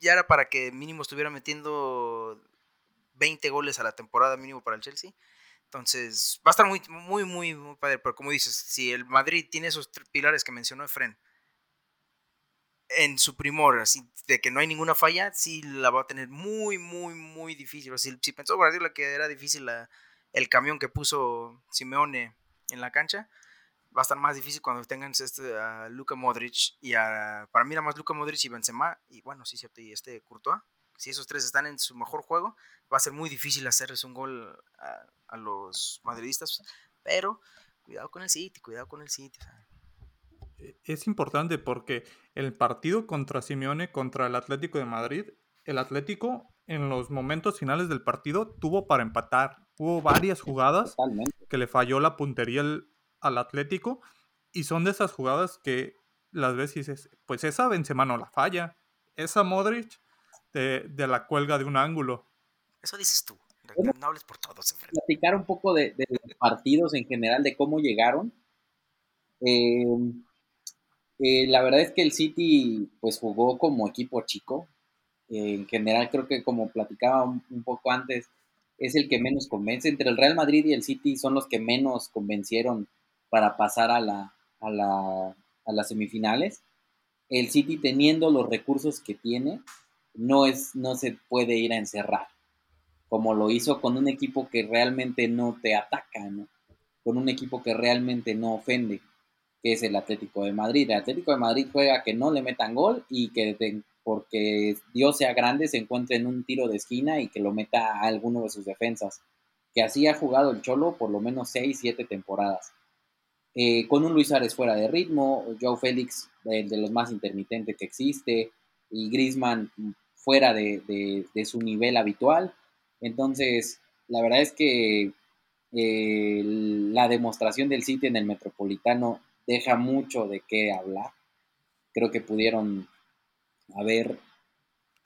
ya era para que mínimo estuviera metiendo 20 goles a la temporada mínimo para el Chelsea. Entonces, va a estar muy, muy, muy, muy padre. Pero como dices, si el Madrid tiene esos pilares que mencionó Efren en su primor, así de que no hay ninguna falla, sí la va a tener muy, muy, muy difícil. O si, si pensó Guardiola que era difícil el camión que puso Simeone en la cancha, va a estar más difícil cuando tengan este, a Luka Modric y a, para mí era más Luka Modric y Benzema, y bueno, sí, cierto, y este Courtois si esos tres están en su mejor juego, va a ser muy difícil hacerles un gol a, los madridistas. Pero cuidado con el City, cuidado con el City. E, es importante porque el partido contra Simeone, contra el Atlético de Madrid, el Atlético en los momentos finales del partido tuvo para empatar. Hubo varias jugadas que le falló la puntería al Atlético y son de esas jugadas que las ves y dices, pues esa Benzema no la falla. Esa Modric de, la cuelga de un ángulo. Eso dices tú. No hables por todos. Platicar un poco de, los partidos en general, de cómo llegaron. Eh, eh, la verdad es que el City pues jugó como equipo chico. Eh, en general creo que como platicaba un, poco antes, es el que menos convence. Entre el Real Madrid y el City son los que menos convencieron para pasar a, la, a, la, a las semifinales. El City teniendo los recursos que tiene, no, es, no se puede ir a encerrar, como lo hizo con un equipo que realmente no te ataca, con un equipo que realmente no ofende, que es el Atlético de Madrid. El Atlético de Madrid juega que no le metan gol y que porque Dios sea grande se encuentre en un tiro de esquina y que lo meta a alguno de sus defensas, que así ha jugado el Cholo por lo menos 6, 7 temporadas. Eh, con un Luis Ares fuera de ritmo, Joe Félix, de, de los más intermitentes que existe, y Grisman fuera de, su nivel habitual. Entonces, la verdad es que eh, la demostración del City en el Metropolitano deja mucho de qué hablar. Creo que pudieron haber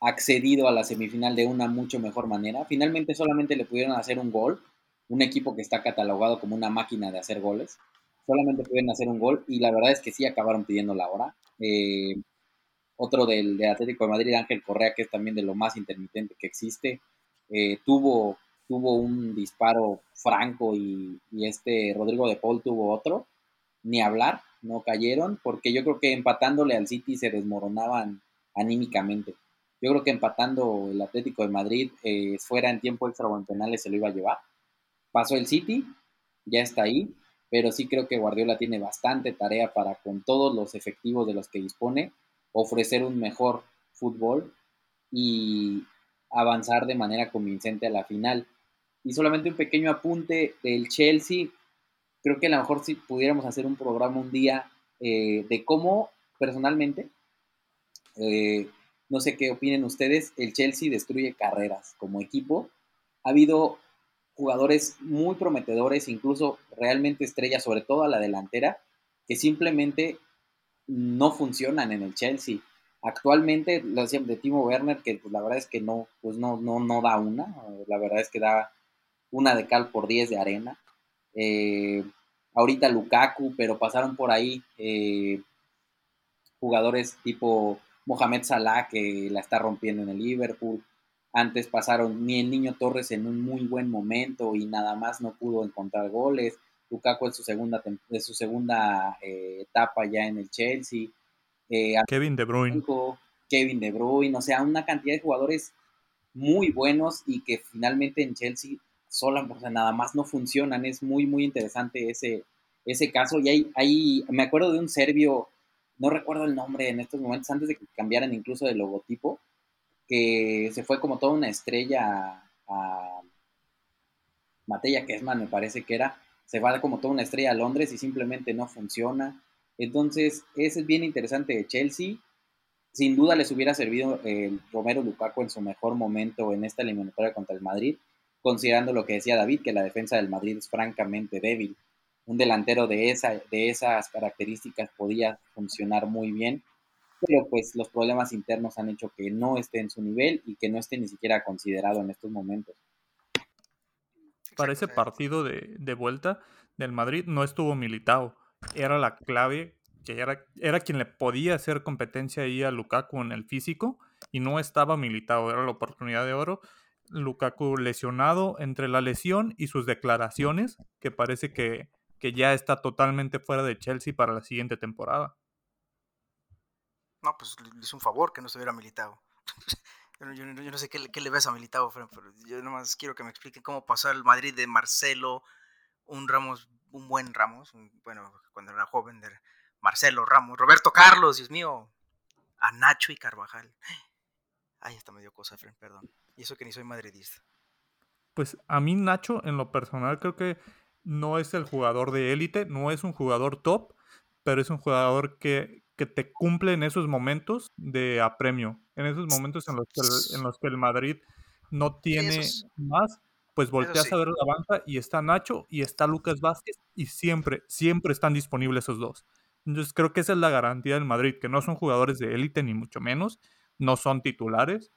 accedido a la semifinal de una mucho mejor manera. Finalmente solamente le pudieron hacer un gol, un equipo que está catalogado como una máquina de hacer goles. Solamente pudieron hacer un gol y la verdad es que sí acabaron pidiendo la hora. Eh, otro del, Atlético de Madrid, Ángel Correa, que es también de lo más intermitente que existe, eh, tuvo tuvo un disparo franco y, este Rodrigo de Paul tuvo otro, ni hablar, no cayeron, porque yo creo que empatándole al City se desmoronaban anímicamente. Yo creo que empatando el Atlético de Madrid eh, fuera en tiempo extra o en penales se lo iba a llevar. Pasó el City, ya está ahí, pero sí creo que Guardiola tiene bastante tarea para, con todos los efectivos de los que dispone, ofrecer un mejor fútbol y avanzar de manera convincente a la final. Y solamente un pequeño apunte del Chelsea, creo que a lo mejor si pudiéramos hacer un programa un día eh, de cómo personalmente, eh, no sé qué opinen ustedes, el Chelsea destruye carreras como equipo. Ha habido jugadores muy prometedores, incluso realmente estrellas, sobre todo a la delantera, que simplemente no funcionan en el Chelsea. Actualmente, lo decíamos de Timo Werner, que pues, la verdad es que no, pues no, no, no da una, la verdad es que da una de cal por 10 de arena. Eh, ahorita Lukaku, pero pasaron por ahí eh, jugadores tipo Mohamed Salah, que la está rompiendo en el Liverpool, antes pasaron ni el Niño Torres en un muy buen momento y nada más no pudo encontrar goles. Lukaku en su segunda, de su segunda eh, etapa ya en el Chelsea. Eh, Kevin De Bruyne. Kevin De Bruyne, o sea, una cantidad de jugadores muy buenos y que finalmente en Chelsea sola, o nada más no funcionan. Es muy, muy interesante ese, ese caso. Y hay, hay, me acuerdo de un serbio, no recuerdo el nombre en estos momentos, antes de que cambiaran incluso de logotipo, que se fue como toda una estrella a Matella Kesman, me parece que era, se va como toda una estrella a Londres y simplemente no funciona. Entonces, ese es bien interesante de Chelsea. Sin duda les hubiera servido el Romero Lukaku en su mejor momento en esta eliminatoria contra el Madrid, considerando lo que decía David, que la defensa del Madrid es francamente débil. Un delantero de, esa, de esas características podía funcionar muy bien pero pues los problemas internos han hecho que no esté en su nivel y que no esté ni siquiera considerado en estos momentos. Para ese partido de, vuelta del Madrid no estuvo militado. Era la clave, que era, era quien le podía hacer competencia ahí a Lukaku en el físico y no estaba militado, era la oportunidad de oro. Lukaku lesionado entre la lesión y sus declaraciones, que parece que, que ya está totalmente fuera de Chelsea para la siguiente temporada. No, pues le hizo un favor que no estuviera militado. yo, no sé qué, le ves a Militado, pero yo nomás quiero que me expliquen cómo pasó el Madrid de Marcelo, un Ramos, un buen Ramos, bueno, cuando era joven, de Marcelo Ramos, Roberto Carlos, Dios mío, a Nacho y Carvajal. Ay, hasta me dio cosa, Fren, perdón. Y eso que ni soy madridista. Pues a mí Nacho, en lo personal, creo que no es el jugador de élite, no es un jugador top, pero es un jugador que, que te cumple en esos momentos de apremio, en esos momentos en los que el, en los que el Madrid no tiene más, pues volteas a ver la banca y está Nacho y está Lucas Vázquez y siempre, siempre están disponibles esos dos. Entonces creo que esa es la garantía del Madrid, que no son jugadores de élite ni mucho menos, no son titulares,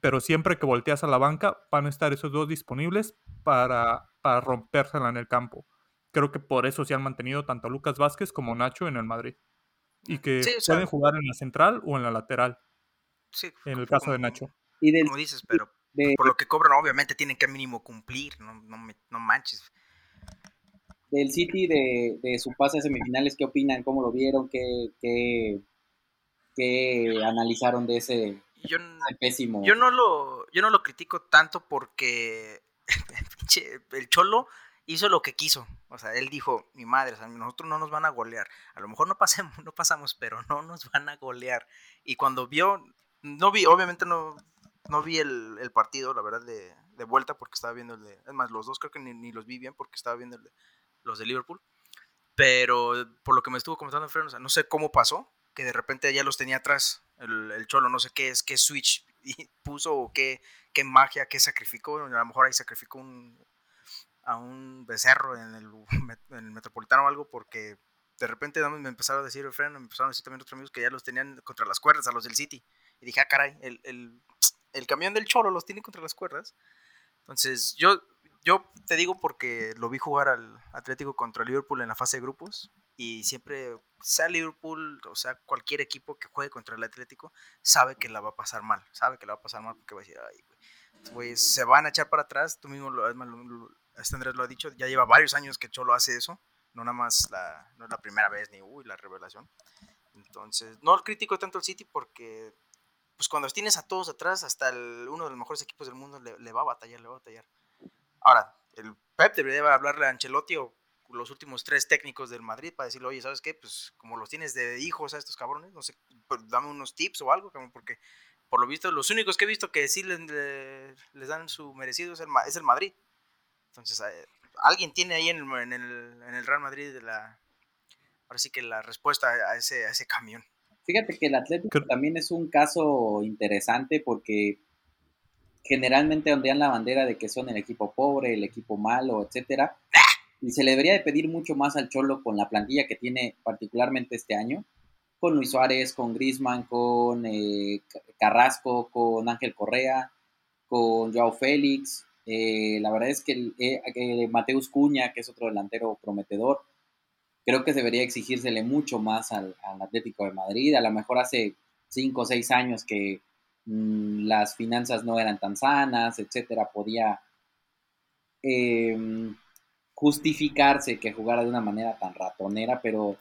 pero siempre que volteas a la banca van a estar esos dos disponibles para, para rompérsela en el campo. Creo que por eso se han mantenido tanto Lucas Vázquez como Nacho en el Madrid y que pueden jugar en la central o en la lateral. Sí, en el caso de Nacho. Y como dices, pero por lo que cobran, obviamente tienen que mínimo cumplir, no, no, manches. Del City, de, de, su pase a semifinales, ¿qué opinan? ¿Cómo lo vieron? ¿Qué, qué, qué analizaron de ese, yo, pésimo? Yo no, lo, yo no lo critico tanto porque el Cholo hizo lo que quiso. O sea, él dijo, mi madre, o sea, nosotros no nos van a golear. A lo mejor no, pasemos, no pasamos, pero no nos van a golear. Y cuando vio, no vi, obviamente no, no vi el, el partido, la verdad, de, de, vuelta, porque estaba viendo el de... Es más, los dos creo que ni, ni los vi bien porque estaba viendo el de, los de Liverpool. Pero por lo que me estuvo comentando Fred, o sea, no sé cómo pasó, que de repente ya los tenía atrás, el, el Cholo, no sé qué es, qué switch puso o qué, qué magia, qué sacrificó. A lo mejor ahí sacrificó un, a un becerro en el, metropolitano o algo porque de repente me empezaron a decir, el me empezaron a decir también otros amigos que ya los tenían contra las cuerdas, a los del City. Y dije, ah, caray, el, el, el camión del Cholo los tiene contra las cuerdas. Entonces, yo, yo te digo porque lo vi jugar al Atlético contra Liverpool en la fase de grupos y siempre, sea Liverpool, o sea, cualquier equipo que juegue contra el Atlético, sabe que la va a pasar mal, sabe que la va a pasar mal porque va a decir, ay, güey, pues se van a echar para atrás. Tú mismo, lo, este Andrés lo ha dicho, ya lleva varios años que Cholo hace eso. No nada más no es la primera vez ni uy, la revelación. Entonces, no critico tanto el City porque pues cuando tienes a todos atrás, hasta uno de los mejores equipos del mundo le, va a batallar, le va a batallar. Ahora, el Pep debería hablarle a Ancelotti o los últimos tres técnicos del Madrid para decirle, oye, ¿sabes qué? Pues como los tienes de hijos a estos cabrones, no sé, pues, dame unos tips o algo, porque por lo visto, los únicos que he visto que sí les, dan su merecido es el, es el Madrid. Entonces, eh, alguien tiene ahí en el, el, Real Madrid la, ahora sí que la respuesta a ese camión. Fíjate que el Atlético también es un caso interesante porque generalmente ondean la bandera de que son el equipo pobre, el equipo malo, etcétera. Y se le debería de pedir mucho más al Cholo con la plantilla que tiene particularmente este año, con Luis Suárez, con Grisman, con eh, Carrasco, con Ángel Correa, con Joao Félix. Eh, la verdad es que eh, Mateus Cuña, que es otro delantero prometedor, creo que debería exigírsele mucho más al, Atlético de Madrid. A lo mejor hace cinco o seis años que mm, las finanzas no eran tan sanas, etcétera, podía em, justificarse que jugara de una manera tan ratonera, pero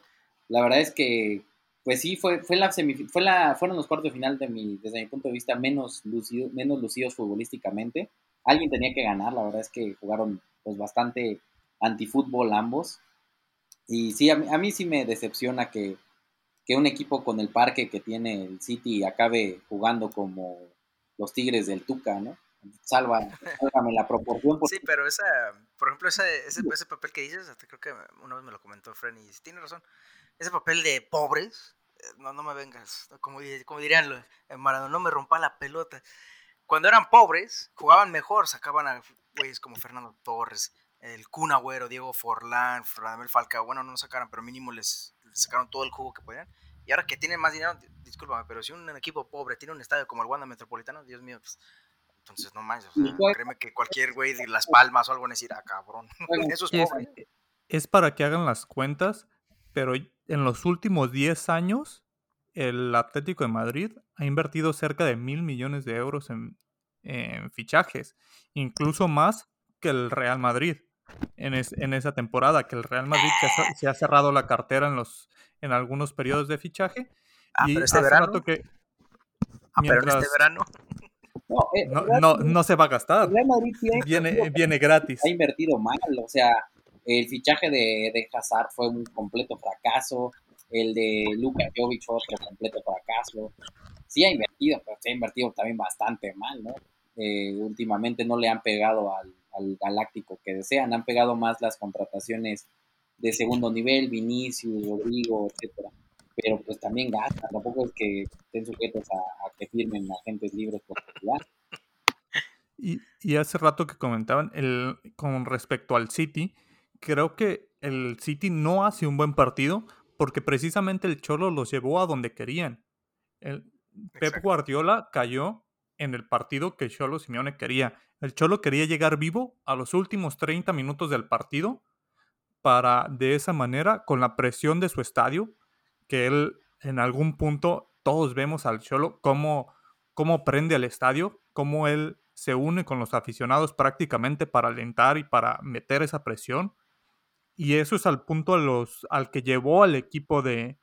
la verdad es que, pues sí, fue, fue la fue la, fueron los cuartos de final de mi, desde mi punto de vista menos, lucido, menos lucidos futbolísticamente. Alguien tenía que ganar, la verdad es que jugaron pues bastante antifútbol ambos. Y sí, a mí, sí me decepciona que, un equipo con el parque que tiene el City acabe jugando como los Tigres del Tuca, ¿no? Salva, sálvame la proporción. Sí, pero esa, por ejemplo, ese, ese, ese, papel que dices, hasta creo que una vez me lo comentó Fren y tiene razón. Ese papel de pobres, eh, no, no me vengas, como, como dirían los Maradona, no me rompa la pelota. Cuando eran pobres, jugaban mejor, sacaban a güeyes como Fernando Torres, el Kun Agüero, Diego Forlán, Radamel Falcao, bueno, no lo sacaron, pero mínimo les, sacaron todo el jugo que podían. Y ahora que tienen más dinero, discúlpame, pero si un equipo pobre tiene un estadio como el Wanda Metropolitano, Dios mío, pues, entonces no más, o sea, créeme que cualquier güey de Las Palmas o algo decir, ah, cabrón, eso es pobre. Es, para que hagan las cuentas, pero en los últimos 10 años, el Atlético de Madrid ha invertido cerca de mil millones de euros en, en fichajes, incluso más que el Real Madrid en, en esa temporada, que el Real Madrid se ha, cerrado la cartera en, los, en algunos periodos de fichaje. Ah, y pero este verano. Que ah, pero este verano. Eh, no, no, se va a gastar. Real Madrid viene, viene gratis. Ha invertido mal, o sea, el fichaje de, de Hazard fue un completo fracaso. El de Luka Jovic fue otro completo fracaso. Sí ha invertido, pero se ha invertido también bastante mal, ¿no? Eh, últimamente no le han pegado al, al Galáctico que desean. Han pegado más las contrataciones de segundo nivel, Vinicius, Rodrigo, etcétera. Pero pues también gastan, tampoco es que estén sujetos a, que firmen agentes libres por y, y hace rato que comentaban el, con respecto al City, creo que el City no hace un buen partido porque precisamente el Cholo los llevó a donde querían. El, Pep Guardiola cayó en el partido que Cholo Simeone quería. El Cholo quería llegar vivo a los últimos 30 minutos del partido para de esa manera, con la presión de su estadio, que él en algún punto, todos vemos al Cholo cómo, cómo prende al estadio, cómo él se une con los aficionados prácticamente para alentar y para meter esa presión. Y eso es al punto los, al que llevó al equipo de,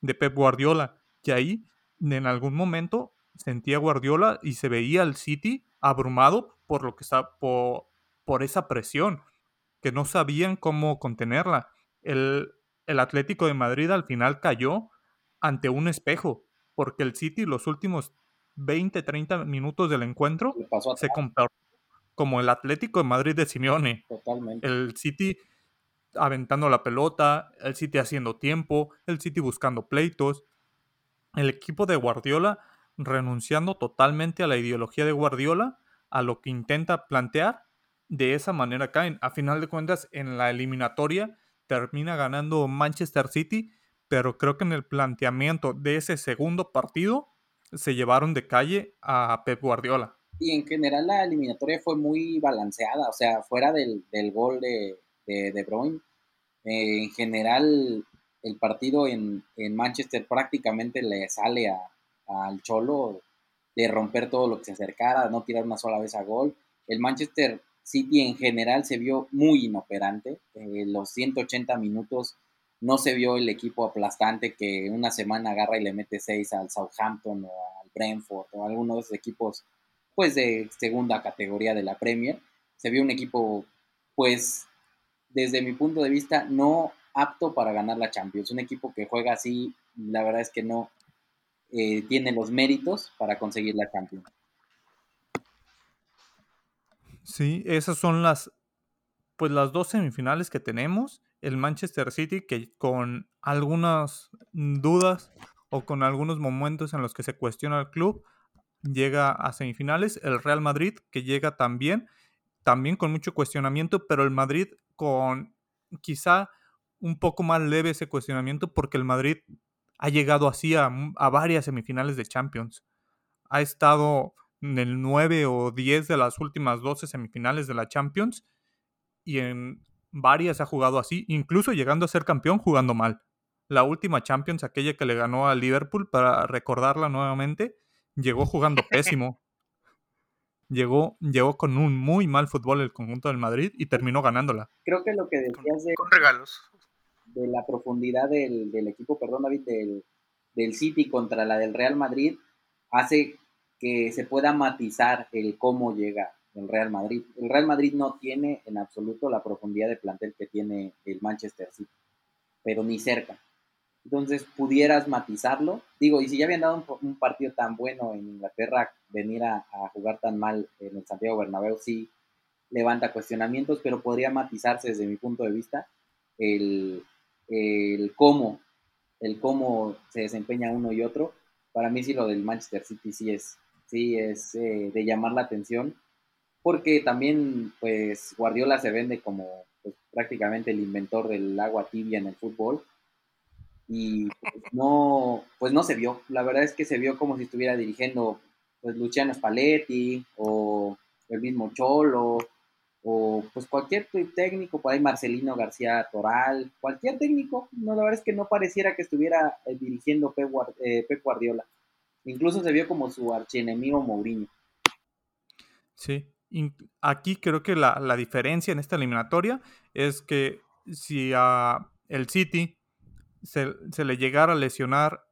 de Pep Guardiola, que ahí en algún momento sentía Guardiola y se veía al City abrumado por lo que está por, por esa presión, que no sabían cómo contenerla. El, el Atlético de Madrid al final cayó ante un espejo, porque el City los últimos 20, 30 minutos del encuentro se comportó como el Atlético de Madrid de Simeone. Totalmente. El City aventando la pelota, el City haciendo tiempo, el City buscando pleitos. El equipo de Guardiola renunciando totalmente a la ideología de Guardiola, a lo que intenta plantear. De esa manera caen. A final de cuentas, en la eliminatoria termina ganando Manchester City, pero creo que en el planteamiento de ese segundo partido se llevaron de calle a Pep Guardiola. Y en general la eliminatoria fue muy balanceada, o sea, fuera del, gol de, de, Bruyne, eh, en general el partido en, en Manchester prácticamente le sale a, al Cholo de romper todo lo que se acercara, no tirar una sola vez a gol. El Manchester City en general se vio muy inoperante. Eh, los 180 minutos no se vio el equipo aplastante que una semana agarra y le mete 6 al Southampton o al Brentford o a alguno de esos equipos pues de segunda categoría de la Premier. Se vio un equipo pues desde mi punto de vista no apto para ganar la Champions. Un equipo que juega así, la verdad es que no eh, tiene los méritos para conseguir la Champions. Sí, esas son las, pues las dos semifinales que tenemos. El Manchester City que con algunas dudas o con algunos momentos en los que se cuestiona el club llega a semifinales. El Real Madrid que llega también, también con mucho cuestionamiento, pero el Madrid con quizá un poco más leve ese cuestionamiento porque el Madrid ha llegado así a, a varias semifinales de Champions. Ha estado en el 9 o 10 de las últimas 12 semifinales de la Champions y en varias ha jugado así, incluso llegando a ser campeón jugando mal. La última Champions, aquella que le ganó a Liverpool, para recordarla nuevamente, llegó jugando pésimo. Llegó, llegó con un muy mal fútbol el conjunto del Madrid y terminó ganándola. Creo que lo que decías de, Con regalos. De la profundidad del, del equipo, perdón David, del, del City contra la del Real Madrid, hace que se pueda matizar el cómo llega el Real Madrid. El Real Madrid no tiene en absoluto la profundidad de plantel que tiene el Manchester City, pero ni cerca. Entonces pudieras matizarlo. Digo, y si ya habían dado un, partido tan bueno en Inglaterra, venir a, a, jugar tan mal en el Santiago Bernabéu sí levanta cuestionamientos, pero podría matizarse desde mi punto de vista el, el cómo, el cómo se desempeña uno y otro. Para mí sí lo del Manchester City sí es, sí es eh, de llamar la atención, porque también pues Guardiola se vende como pues, prácticamente el inventor del agua tibia en el fútbol y pues, no, pues no se vio. La verdad es que se vio como si estuviera dirigiendo pues Luciano Spalletti o el mismo Cholo o pues cualquier técnico, por ahí Marcelino García Toral, cualquier técnico, no, la verdad es que no pareciera que estuviera eh, dirigiendo eh, Pep Guardiola. Incluso se vio como su archienemigo Mourinho. Sí, aquí creo que la, la, diferencia en esta eliminatoria es que si a el City se, se le llegara a lesionar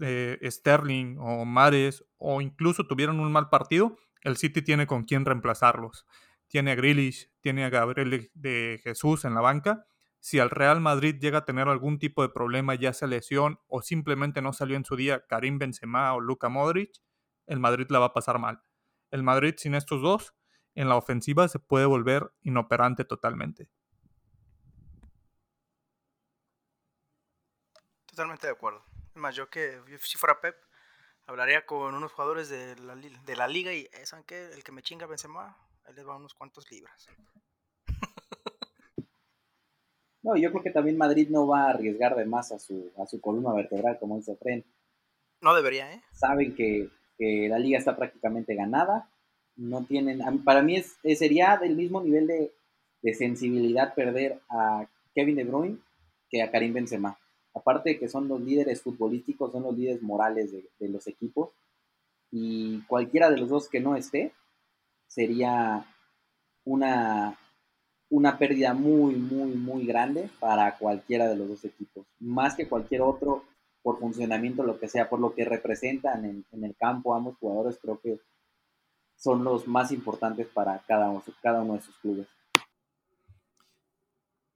eh, Sterling o Mares o incluso tuvieran un mal partido, el City tiene con quién reemplazarlos. Tiene a Grealish, tiene a Gabriel de Jesús en la banca. Si al Real Madrid llega a tener algún tipo de problema, ya sea lesión o simplemente no salió en su día Karim Benzema o Luka Modric, el Madrid la va a pasar mal. El Madrid sin estos dos, en la ofensiva se puede volver inoperante totalmente. Totalmente de acuerdo. Más yo que si fuera Pep, hablaría con unos jugadores de la, de la liga y ¿saben qué? El que me chinga Benzema, ahí les va unos cuantos libras. No, yo creo que también Madrid no va a arriesgar de más a su, a su columna vertebral, como dice Fren. No debería, ¿eh? Saben que, que la liga está prácticamente ganada. No tienen. Para mí es, sería del mismo nivel de, de, sensibilidad perder a Kevin De Bruyne que a Karim Benzema. Aparte de que son los líderes futbolísticos, son los líderes morales de, de los equipos. Y cualquiera de los dos que no esté sería una, una pérdida muy, muy, muy grande para cualquiera de los dos equipos. Más que cualquier otro, por funcionamiento, lo que sea, por lo que representan en, en el campo ambos jugadores, creo que son los más importantes para cada uno, cada uno de sus clubes.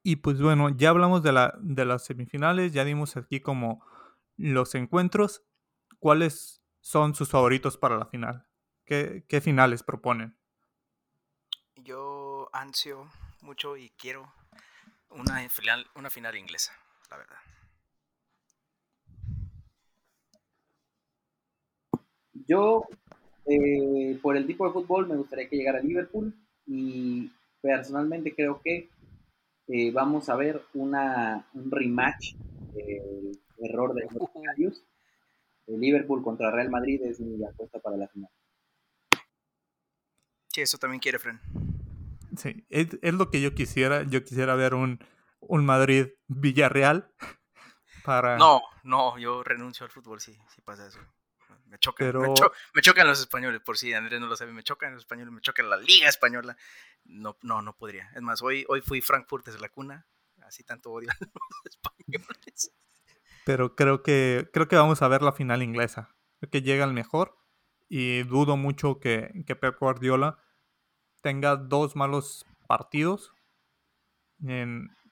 Y pues bueno, ya hablamos de, la, de las semifinales, ya dimos aquí como los encuentros. ¿Cuáles son sus favoritos para la final? ¿Qué, qué finales proponen? Yo ansio mucho y quiero una final, una final inglesa, la verdad. Yo, eh, por el tipo de fútbol, me gustaría que llegara a Liverpool y personalmente creo que eh, vamos a ver una, un rematch del error de los Canarios. El Liverpool contra Real Madrid es mi apuesta para la final. Sí, eso también quiere Fren. Sí, es, es, lo que yo quisiera. Yo quisiera ver un, un Madrid Villarreal para. No, no, yo renuncio al fútbol si, si pasa eso. Me chocan, me, chocan los españoles, por si Andrés no lo sabe, me chocan los españoles, me chocan la liga española. No, no, no podría. Es más, hoy, hoy fui Frankfurt desde la cuna, así tanto odio a los españoles. Pero creo que, creo que vamos a ver la final inglesa. Creo que llega el mejor y dudo mucho que, que Pep Guardiola tenga dos malos partidos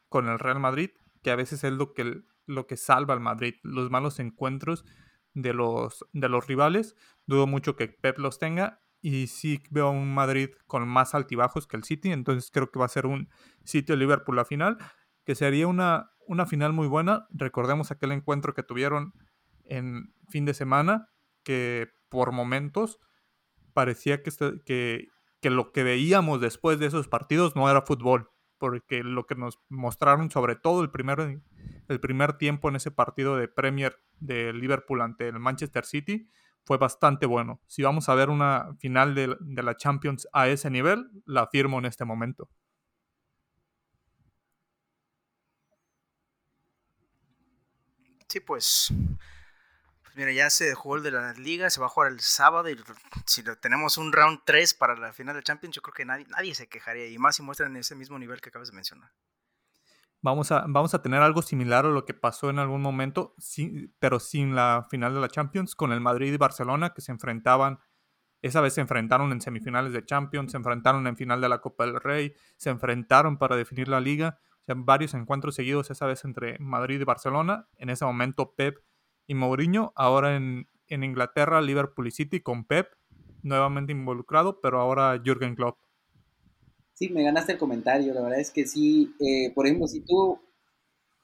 con el Real Madrid, que a veces es lo que, lo que salva al Madrid, los malos encuentros de los, de los rivales. Dudo mucho que Pep los tenga y sí veo un Madrid con más altibajos que el City, entonces creo que va a ser un City-Liverpool la final, que sería una, una final muy buena. Recordemos aquel encuentro que tuvieron en fin de semana, que por momentos parecía que, que, que lo que veíamos después de esos partidos no era fútbol, porque lo que nos mostraron, sobre todo el primer, el primer tiempo en ese partido de Premier de Liverpool ante el Manchester City, fue bastante bueno. Si vamos a ver una final de, de la Champions a ese nivel, la afirmo en este momento. Sí, pues Mira, ya se jugó el de la liga, se va a jugar el sábado y si tenemos un round 3 para la final de Champions, yo creo que nadie, nadie se quejaría y más si muestran ese mismo nivel que acabas de mencionar. Vamos a, vamos a tener algo similar a lo que pasó en algún momento, pero sin la final de la Champions, con el Madrid y Barcelona que se enfrentaban, esa vez se enfrentaron en semifinales de Champions, se enfrentaron en final de la Copa del Rey, se enfrentaron para definir la liga, o sea, varios encuentros seguidos esa vez entre Madrid y Barcelona. En ese momento Pep y Mourinho, ahora en, Inglaterra, Liverpool y City con Pep, nuevamente involucrado, pero ahora Jürgen Klopp. Sí, me ganaste el comentario, la verdad es que sí, eh, por ejemplo, si tú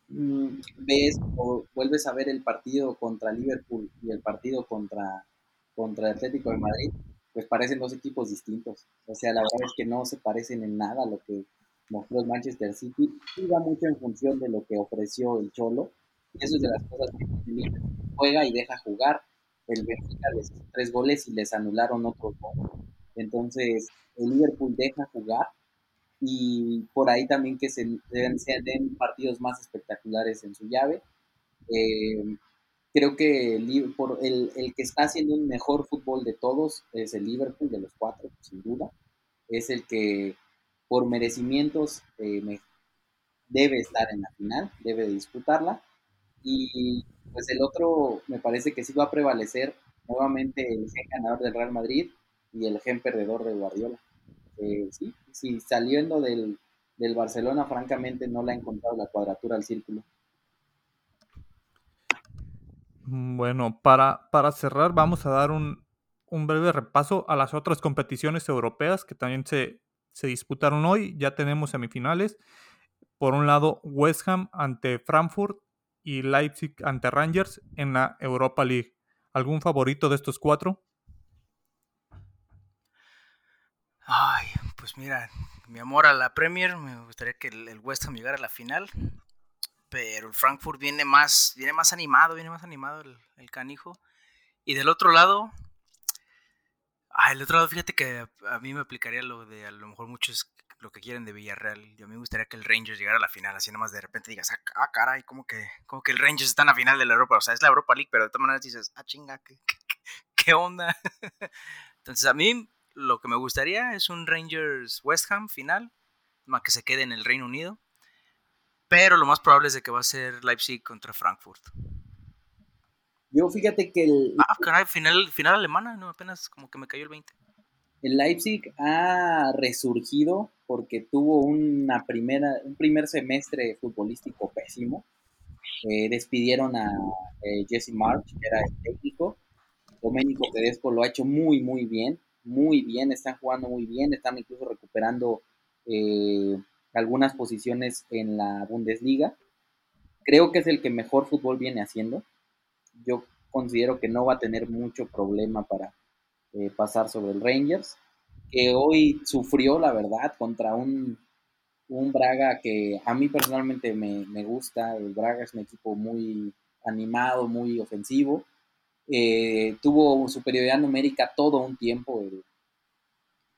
mm, ves o vuelves a ver el partido contra Liverpool y el partido contra, contra el Atlético de Madrid, pues parecen dos equipos distintos. O sea, la verdad es que no se parecen en nada a lo que mostró el Manchester City. Va mucho en función de lo que ofreció el Cholo eso es de las cosas que juega y deja jugar. El Benfica les hizo tres goles y les anularon otros dos. Entonces, el Liverpool deja jugar y por ahí también que se den, partidos más espectaculares en su llave. Eh, creo que el, por el, que está haciendo un mejor fútbol de todos es el Liverpool, de los cuatro, sin duda. Es el que por merecimientos eh, debe estar en la final, debe disputarla. Y pues el otro me parece que sí va a prevalecer nuevamente el gen ganador del Real Madrid y el gen perdedor de Guardiola. Eh, sí, sí, saliendo del, Barcelona, francamente no le ha encontrado la cuadratura al círculo. Mm, bueno, para, para cerrar, vamos a dar un, breve repaso a las otras competiciones europeas que también se, se disputaron hoy. Ya tenemos semifinales. Por un lado, West Ham ante Frankfurt y Leipzig ante Rangers en la Europa League. ¿Algún favorito de estos cuatro? Ay, pues mira, mi amor a la Premier, me gustaría que el, West Ham llegara a la final, pero el Frankfurt viene más, viene más animado, viene más animado el, el canijo. Y del otro lado, ah, el otro lado, fíjate que a mí me aplicaría lo de a lo mejor muchos lo que quieren de Villarreal. Yo a mí me gustaría que el Rangers llegara a la final, así nomás de repente digas, ah, ah caray, como que, como que el Rangers está en la final de la Europa, o sea, es la Europa League, pero de todas maneras dices, ah, chinga, ¿qué, onda? Entonces a mí lo que me gustaría es un Rangers West Ham final, más que se quede en el Reino Unido, pero lo más probable es de que va a ser Leipzig contra Frankfurt. Yo fíjate que el... Ah, caray, final, final alemana, no, apenas como que me cayó el 20. El Leipzig ha resurgido porque tuvo una primera, un primer semestre futbolístico pésimo. Eh, despidieron a eh, Jesse March, que era el técnico. Domenico Tedesco lo ha hecho muy, muy bien, muy bien, están jugando muy bien, están incluso recuperando eh, algunas posiciones en la Bundesliga. Creo que es el que mejor fútbol viene haciendo. Yo considero que no va a tener mucho problema para pasar sobre el Rangers que hoy sufrió, la verdad, contra un, Braga que a mí personalmente me, gusta. El Braga es un equipo muy animado, muy ofensivo. Eh, tuvo superioridad numérica todo un tiempo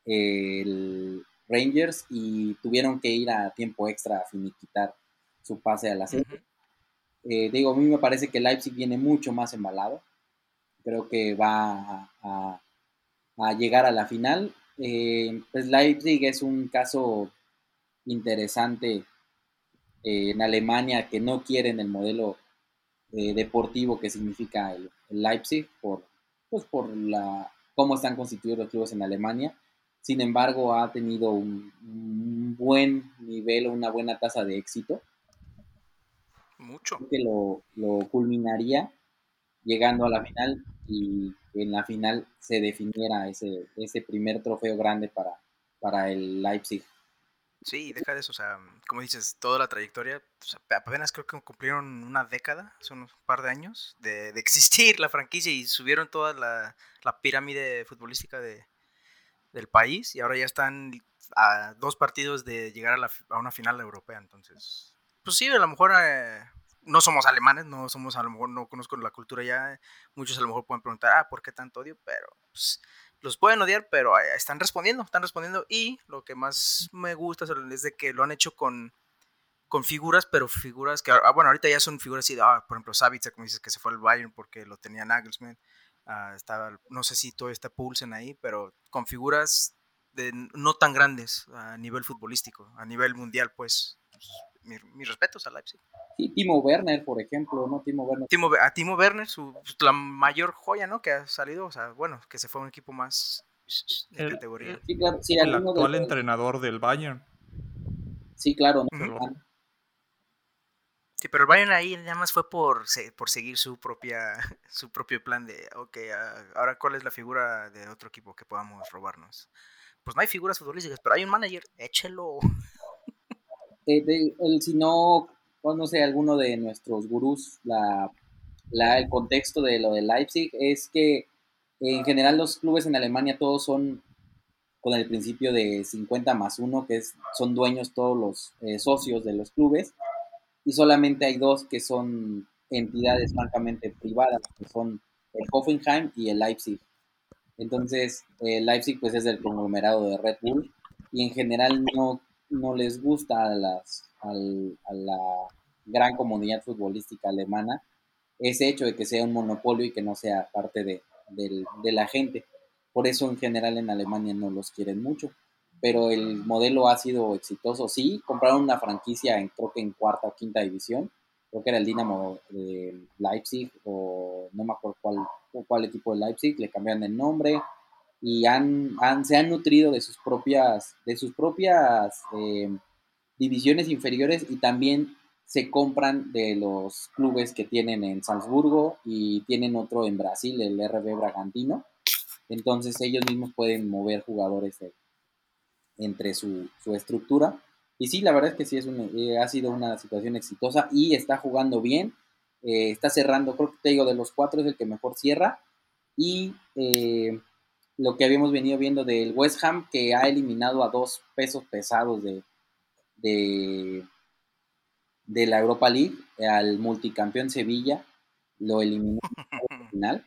el, Rangers y tuvieron que ir a tiempo extra a finiquitar su pase a la serie. Eh, digo, a mí me parece que Leipzig viene mucho más embalado creo que va a, llegar a la final. Eh, pues Leipzig es un caso interesante eh, en Alemania que no quieren el modelo eh, deportivo que significa el, Leipzig por, pues por la, cómo están constituidos los clubes en Alemania. Sin embargo, ha tenido un, buen nivel, una buena tasa de éxito. Mucho. Que lo, lo culminaría llegando a la final y en la final se definiera ese, ese primer trofeo grande para, para el Leipzig. Sí, deja de eso, o sea, como dices, toda la trayectoria, apenas creo que cumplieron una década, son un par de años, de, de existir la franquicia y subieron toda la, la pirámide futbolística de, del país y ahora ya están a dos partidos de llegar a, la, a una final europea, entonces, pues sí, a lo mejor eh, no somos alemanes, no somos, a lo mejor no conozco la cultura ya, muchos a lo mejor pueden preguntar, ah, ¿por qué tanto odio? Pero pues, los pueden odiar, pero están respondiendo, están respondiendo y lo que más me gusta es de que lo han hecho con, con figuras, pero figuras que, ah, bueno, ahorita ya son figuras así, ah, por ejemplo, Savitzer, como dices, que se fue al Bayern porque lo tenía Nagelsmann, ah, estaba, no sé si todo está Pulsen ahí, pero con figuras de, no tan grandes a nivel futbolístico, a nivel mundial, pues, pues mis respetos a Leipzig. Sí, Timo Werner, por ejemplo, ¿no? Timo Werner. Timo, a Timo Werner, su, la mayor joya, ¿no? Que ha salido, o sea, bueno, que se fue a un equipo más de el, categoría. Sí, claro, sí, el actual entrenador del Bayern. Sí, claro. Sí, pero el Bayern ahí nada más fue por, por seguir su propia su propio plan de, ok, ahora cuál es la figura de otro equipo que podamos robarnos. Pues no hay figuras futbolísticas, pero hay un manager, échelo. Eh, el, si no conoce alguno de nuestros gurús la, el contexto de lo de Leipzig, es que en general los clubes en Alemania todos son con el principio de 50 más 1, que es, son dueños todos los eh, socios de los clubes, y solamente hay dos que son entidades francamente privadas, que son el Hoffenheim y el Leipzig. Entonces, el Leipzig pues es el conglomerado de Red Bull y en general no no les gusta a, las, a la gran comunidad futbolística alemana ese hecho de que sea un monopolio y que no sea parte de, la gente. Por eso en general en Alemania no los quieren mucho. Pero el modelo ha sido exitoso. Sí, compraron una franquicia en, creo que en cuarta o quinta división. Creo que era el Dinamo de Leipzig o no me acuerdo cuál, cuál equipo de Leipzig. Le cambiaron el nombre y han, se han nutrido de sus propias, de sus propias eh, divisiones inferiores y también se compran de los clubes que tienen en Salzburgo y tienen otro en Brasil, el RB Bragantino. Entonces ellos mismos pueden mover jugadores entre su, estructura. Y sí, la verdad es que sí es eh, ha sido una situación exitosa y está jugando bien. Eh, está cerrando, creo que te digo, de los cuatro es el que mejor cierra. Y lo que habíamos venido viendo del West Ham, que ha eliminado a dos pesos pesados de, de, la Europa League, al multicampeón Sevilla, lo eliminó al final.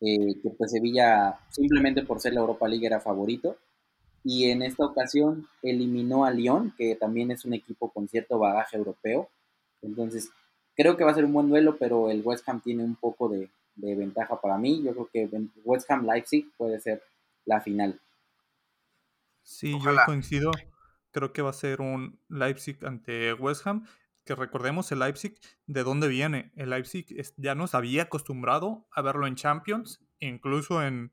Eh, que pues Sevilla, simplemente por ser la Europa League, era favorito. Y en esta ocasión eliminó a Lyon, que también es un equipo con cierto bagaje europeo. Entonces, creo que va a ser un buen duelo, pero el West Ham tiene un poco de, de ventaja para mí. Yo creo que West Ham Leipzig puede ser la final. Sí, yo coincido. Creo que va a ser un Leipzig ante West Ham. Que recordemos el Leipzig, ¿de dónde viene? El Leipzig ya nos había acostumbrado a verlo en Champions, incluso en,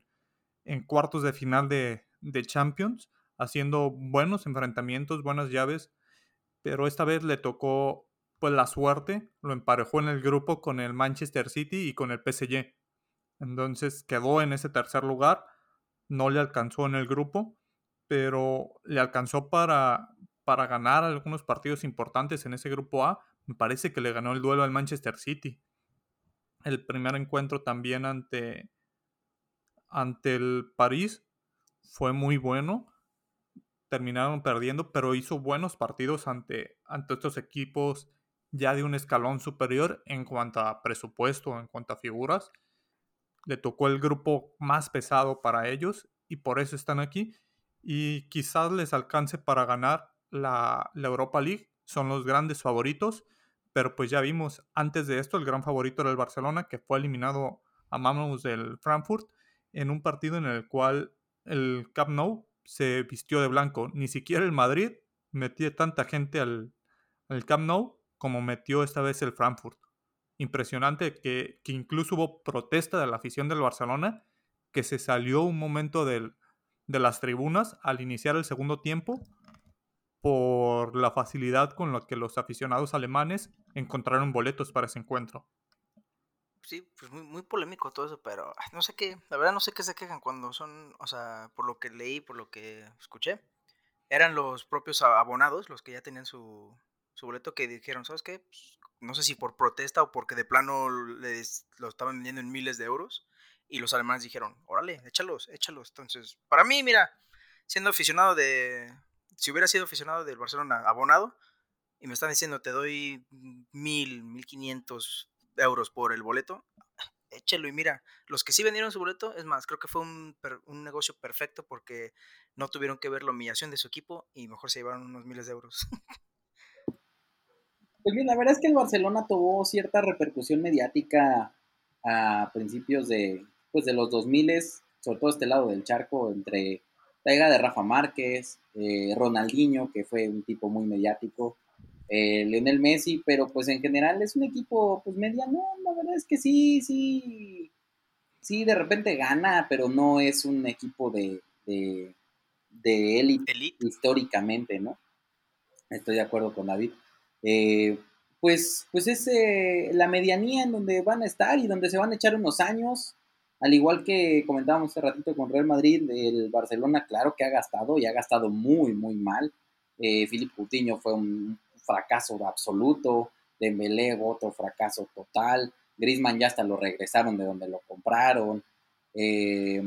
en cuartos de final de, de Champions, haciendo buenos enfrentamientos, buenas llaves, pero esta vez le tocó pues la suerte lo emparejó en el grupo con el Manchester City y con el PSG. Entonces quedó en ese tercer lugar, no le alcanzó en el grupo, pero le alcanzó para, para ganar algunos partidos importantes en ese grupo A. Me parece que le ganó el duelo al Manchester City. El primer encuentro también ante, ante el París fue muy bueno terminaron perdiendo, pero hizo buenos partidos ante, ante estos equipos ya de un escalón superior en cuanto a presupuesto, en cuanto a figuras. Le tocó el grupo más pesado para ellos y por eso están aquí. Y quizás les alcance para ganar la, Europa League. Son los grandes favoritos. Pero pues ya vimos, antes de esto el gran favorito era el Barcelona, que fue eliminado amamos del Frankfurt, en un partido en el cual el Camp Nou se vistió de blanco. Ni siquiera el Madrid metió tanta gente al, al Camp Nou como metió esta vez el Frankfurt. Impresionante que, incluso hubo protesta de la afición del Barcelona, que se salió un momento de las tribunas al iniciar el segundo tiempo por la facilidad con la que los aficionados alemanes encontraron boletos para ese encuentro. Sí, pues muy polémico todo eso, pero no sé qué, la verdad no sé qué se quejan cuando son, o sea, por lo que leí, por lo que escuché, eran los propios abonados los que ya tenían su, su boleto que dijeron, ¿sabes qué? Pues, no sé si por protesta o porque de plano les, lo estaban vendiendo en miles de euros y los alemanes dijeron, órale, échalos, échalos. Entonces, para mí, mira, siendo aficionado de, si hubiera sido aficionado del Barcelona abonado y me están diciendo te doy mil, mil quinientos euros por el boleto, échelo y mira, los que sí vendieron su boleto, es más, creo que fue un, un, negocio perfecto porque no tuvieron que ver la humillación de su equipo y mejor se llevaron unos miles de euros. Pues bien, la verdad es que el Barcelona tuvo cierta repercusión mediática a principios de, pues de los 2000, sobre todo este lado del charco, entre la llegada de Rafa Márquez, eh, Ronaldinho, que fue un tipo muy mediático, eh, Lionel Messi, pero pues en general es un equipo pues mediano, la verdad es que sí, sí, sí, de repente gana, pero no es un equipo de, de, élite históricamente, ¿no? Estoy de acuerdo con David. Eh, pues, pues es la medianía en donde van a estar y donde se van a echar unos años. Al igual que comentábamos hace ratito con Real Madrid, el Barcelona, claro que ha gastado y ha gastado muy, muy mal. Eh, Philip Coutinho fue un fracaso absoluto. Dembélé, otro fracaso total. Griezmann ya hasta lo regresaron de donde lo compraron. Eh,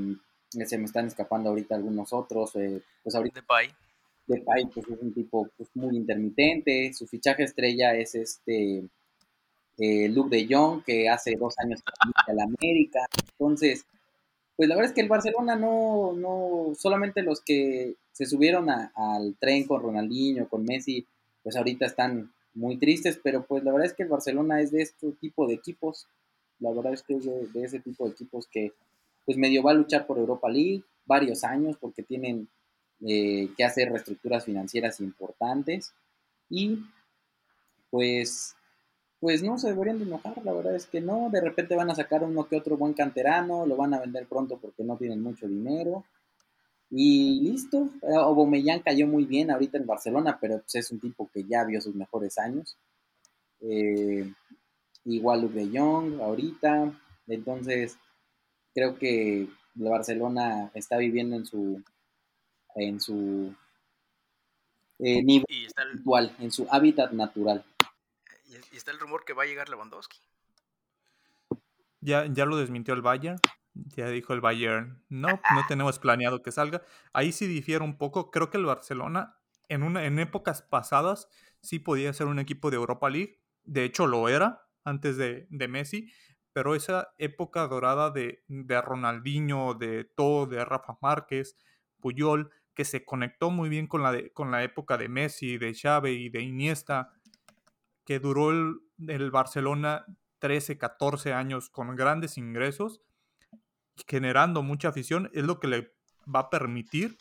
se me están escapando ahorita algunos otros. Eh, pues ahorita Depay. Depay pues es un tipo pues, muy intermitente. Su fichaje estrella es este eh, Luke de Jong, que hace dos años que la América. Entonces, pues la verdad es que el Barcelona no, no solamente los que se subieron al tren con Ronaldinho, con Messi, pues ahorita están muy tristes, pero pues la verdad es que el Barcelona es de este tipo de equipos, la verdad es que es de, ese tipo de equipos que pues medio va a luchar por Europa League varios años porque tienen eh, que hacer reestructuras financieras importantes y pues pues no se deberían de enojar, la verdad es que no, de repente van a sacar uno que otro buen canterano, lo van a vender pronto porque no tienen mucho dinero, y listo, Aubameyang cayó muy bien ahorita en Barcelona, pero pues, es un tipo que ya vio sus mejores años, eh, igual Luke de Jong ahorita, entonces creo que Barcelona está viviendo en su en su eh, nivel actual, en su hábitat natural. Y está el rumor que va a llegar Lewandowski. Ya, ya lo desmintió el Bayern. Ya dijo el Bayern, no, no tenemos planeado que salga. Ahí sí difiere un poco. Creo que el Barcelona en, una, en épocas pasadas sí podía ser un equipo de Europa League. De hecho, lo era antes de, de Messi. Pero esa época dorada de, de Ronaldinho, de todo, de Rafa Márquez, Puyol, que se conectó muy bien con la, de, con la época de Messi, de Xavi y de Iniesta, que duró el, el Barcelona 13, 14 años con grandes ingresos, generando mucha afición, es lo que le va a permitir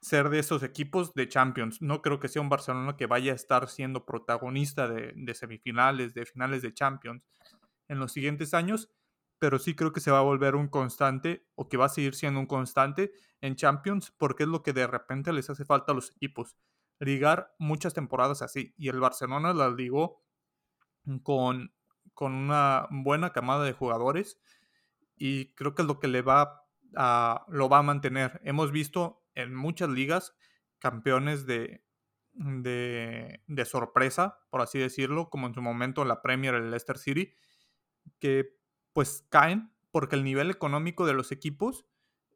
ser de esos equipos de Champions. No creo que sea un Barcelona que vaya a estar siendo protagonista de, semifinales, de finales de Champions en los siguientes años, pero sí creo que se va a volver un constante o que va a seguir siendo un constante en Champions porque es lo que de repente les hace falta a los equipos. Ligar muchas temporadas así y el Barcelona las ligó con, con una buena camada de jugadores y creo que es lo que le va a, lo va a mantener. Hemos visto en muchas ligas campeones de, de, de, sorpresa, por así decirlo, como en su momento la Premier, el Leicester City, que pues caen porque el nivel económico de los equipos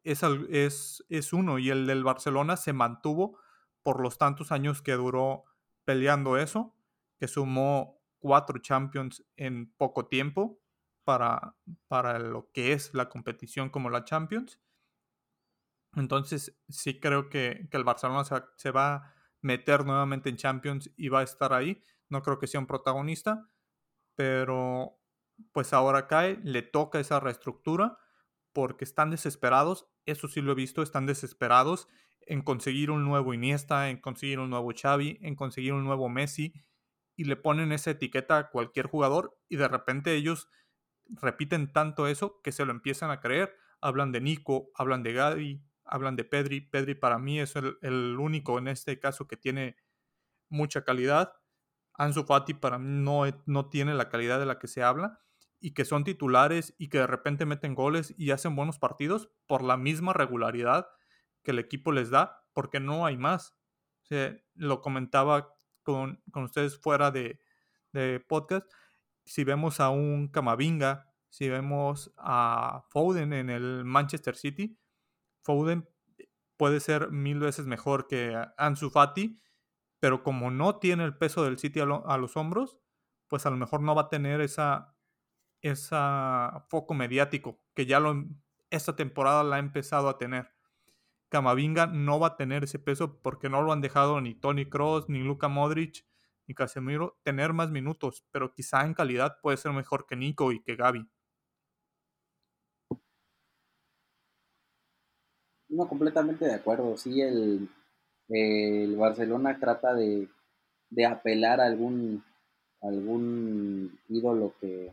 es, es, es uno y el del Barcelona se mantuvo por los tantos años que duró peleando eso, que sumó cuatro Champions en poco tiempo para, para lo que es la competición como la Champions. Entonces sí creo que, que el Barcelona se, se, va a meter nuevamente en Champions y va a estar ahí. No creo que sea un protagonista, pero pues ahora cae, le toca esa reestructura porque están desesperados, eso sí lo he visto, están desesperados en conseguir un nuevo Iniesta, en conseguir un nuevo Xavi, en conseguir un nuevo Messi y le ponen esa etiqueta a cualquier jugador y de repente ellos repiten tanto eso que se lo empiezan a creer. Hablan de Nico, hablan de Gaby, hablan de Pedri. Pedri para mí es el, el único en este caso que tiene mucha calidad. Ansu Fati para mí no, no tiene la calidad de la que se habla y que son titulares y que de repente meten goles y hacen buenos partidos por la misma regularidad que el equipo les da, porque no hay más. lo comentaba con, ustedes fuera de, de, podcast. Si vemos a un Camavinga, si vemos a Foden en el Manchester City, Foden puede ser mil veces mejor que Ansu Fati, pero como no tiene el peso del City a los hombros, pues a lo mejor no va a tener esa, esa foco mediático que ya esta temporada la ha empezado a tener. Camavinga no va a tener ese peso porque no lo han dejado ni Tony Cross, ni Luka Modric, ni Casemiro tener más minutos, pero quizá en calidad puede ser mejor que Nico y que Gaby. No, completamente de acuerdo. Sí, el, el Barcelona trata de, de, apelar a algún, algún ídolo que,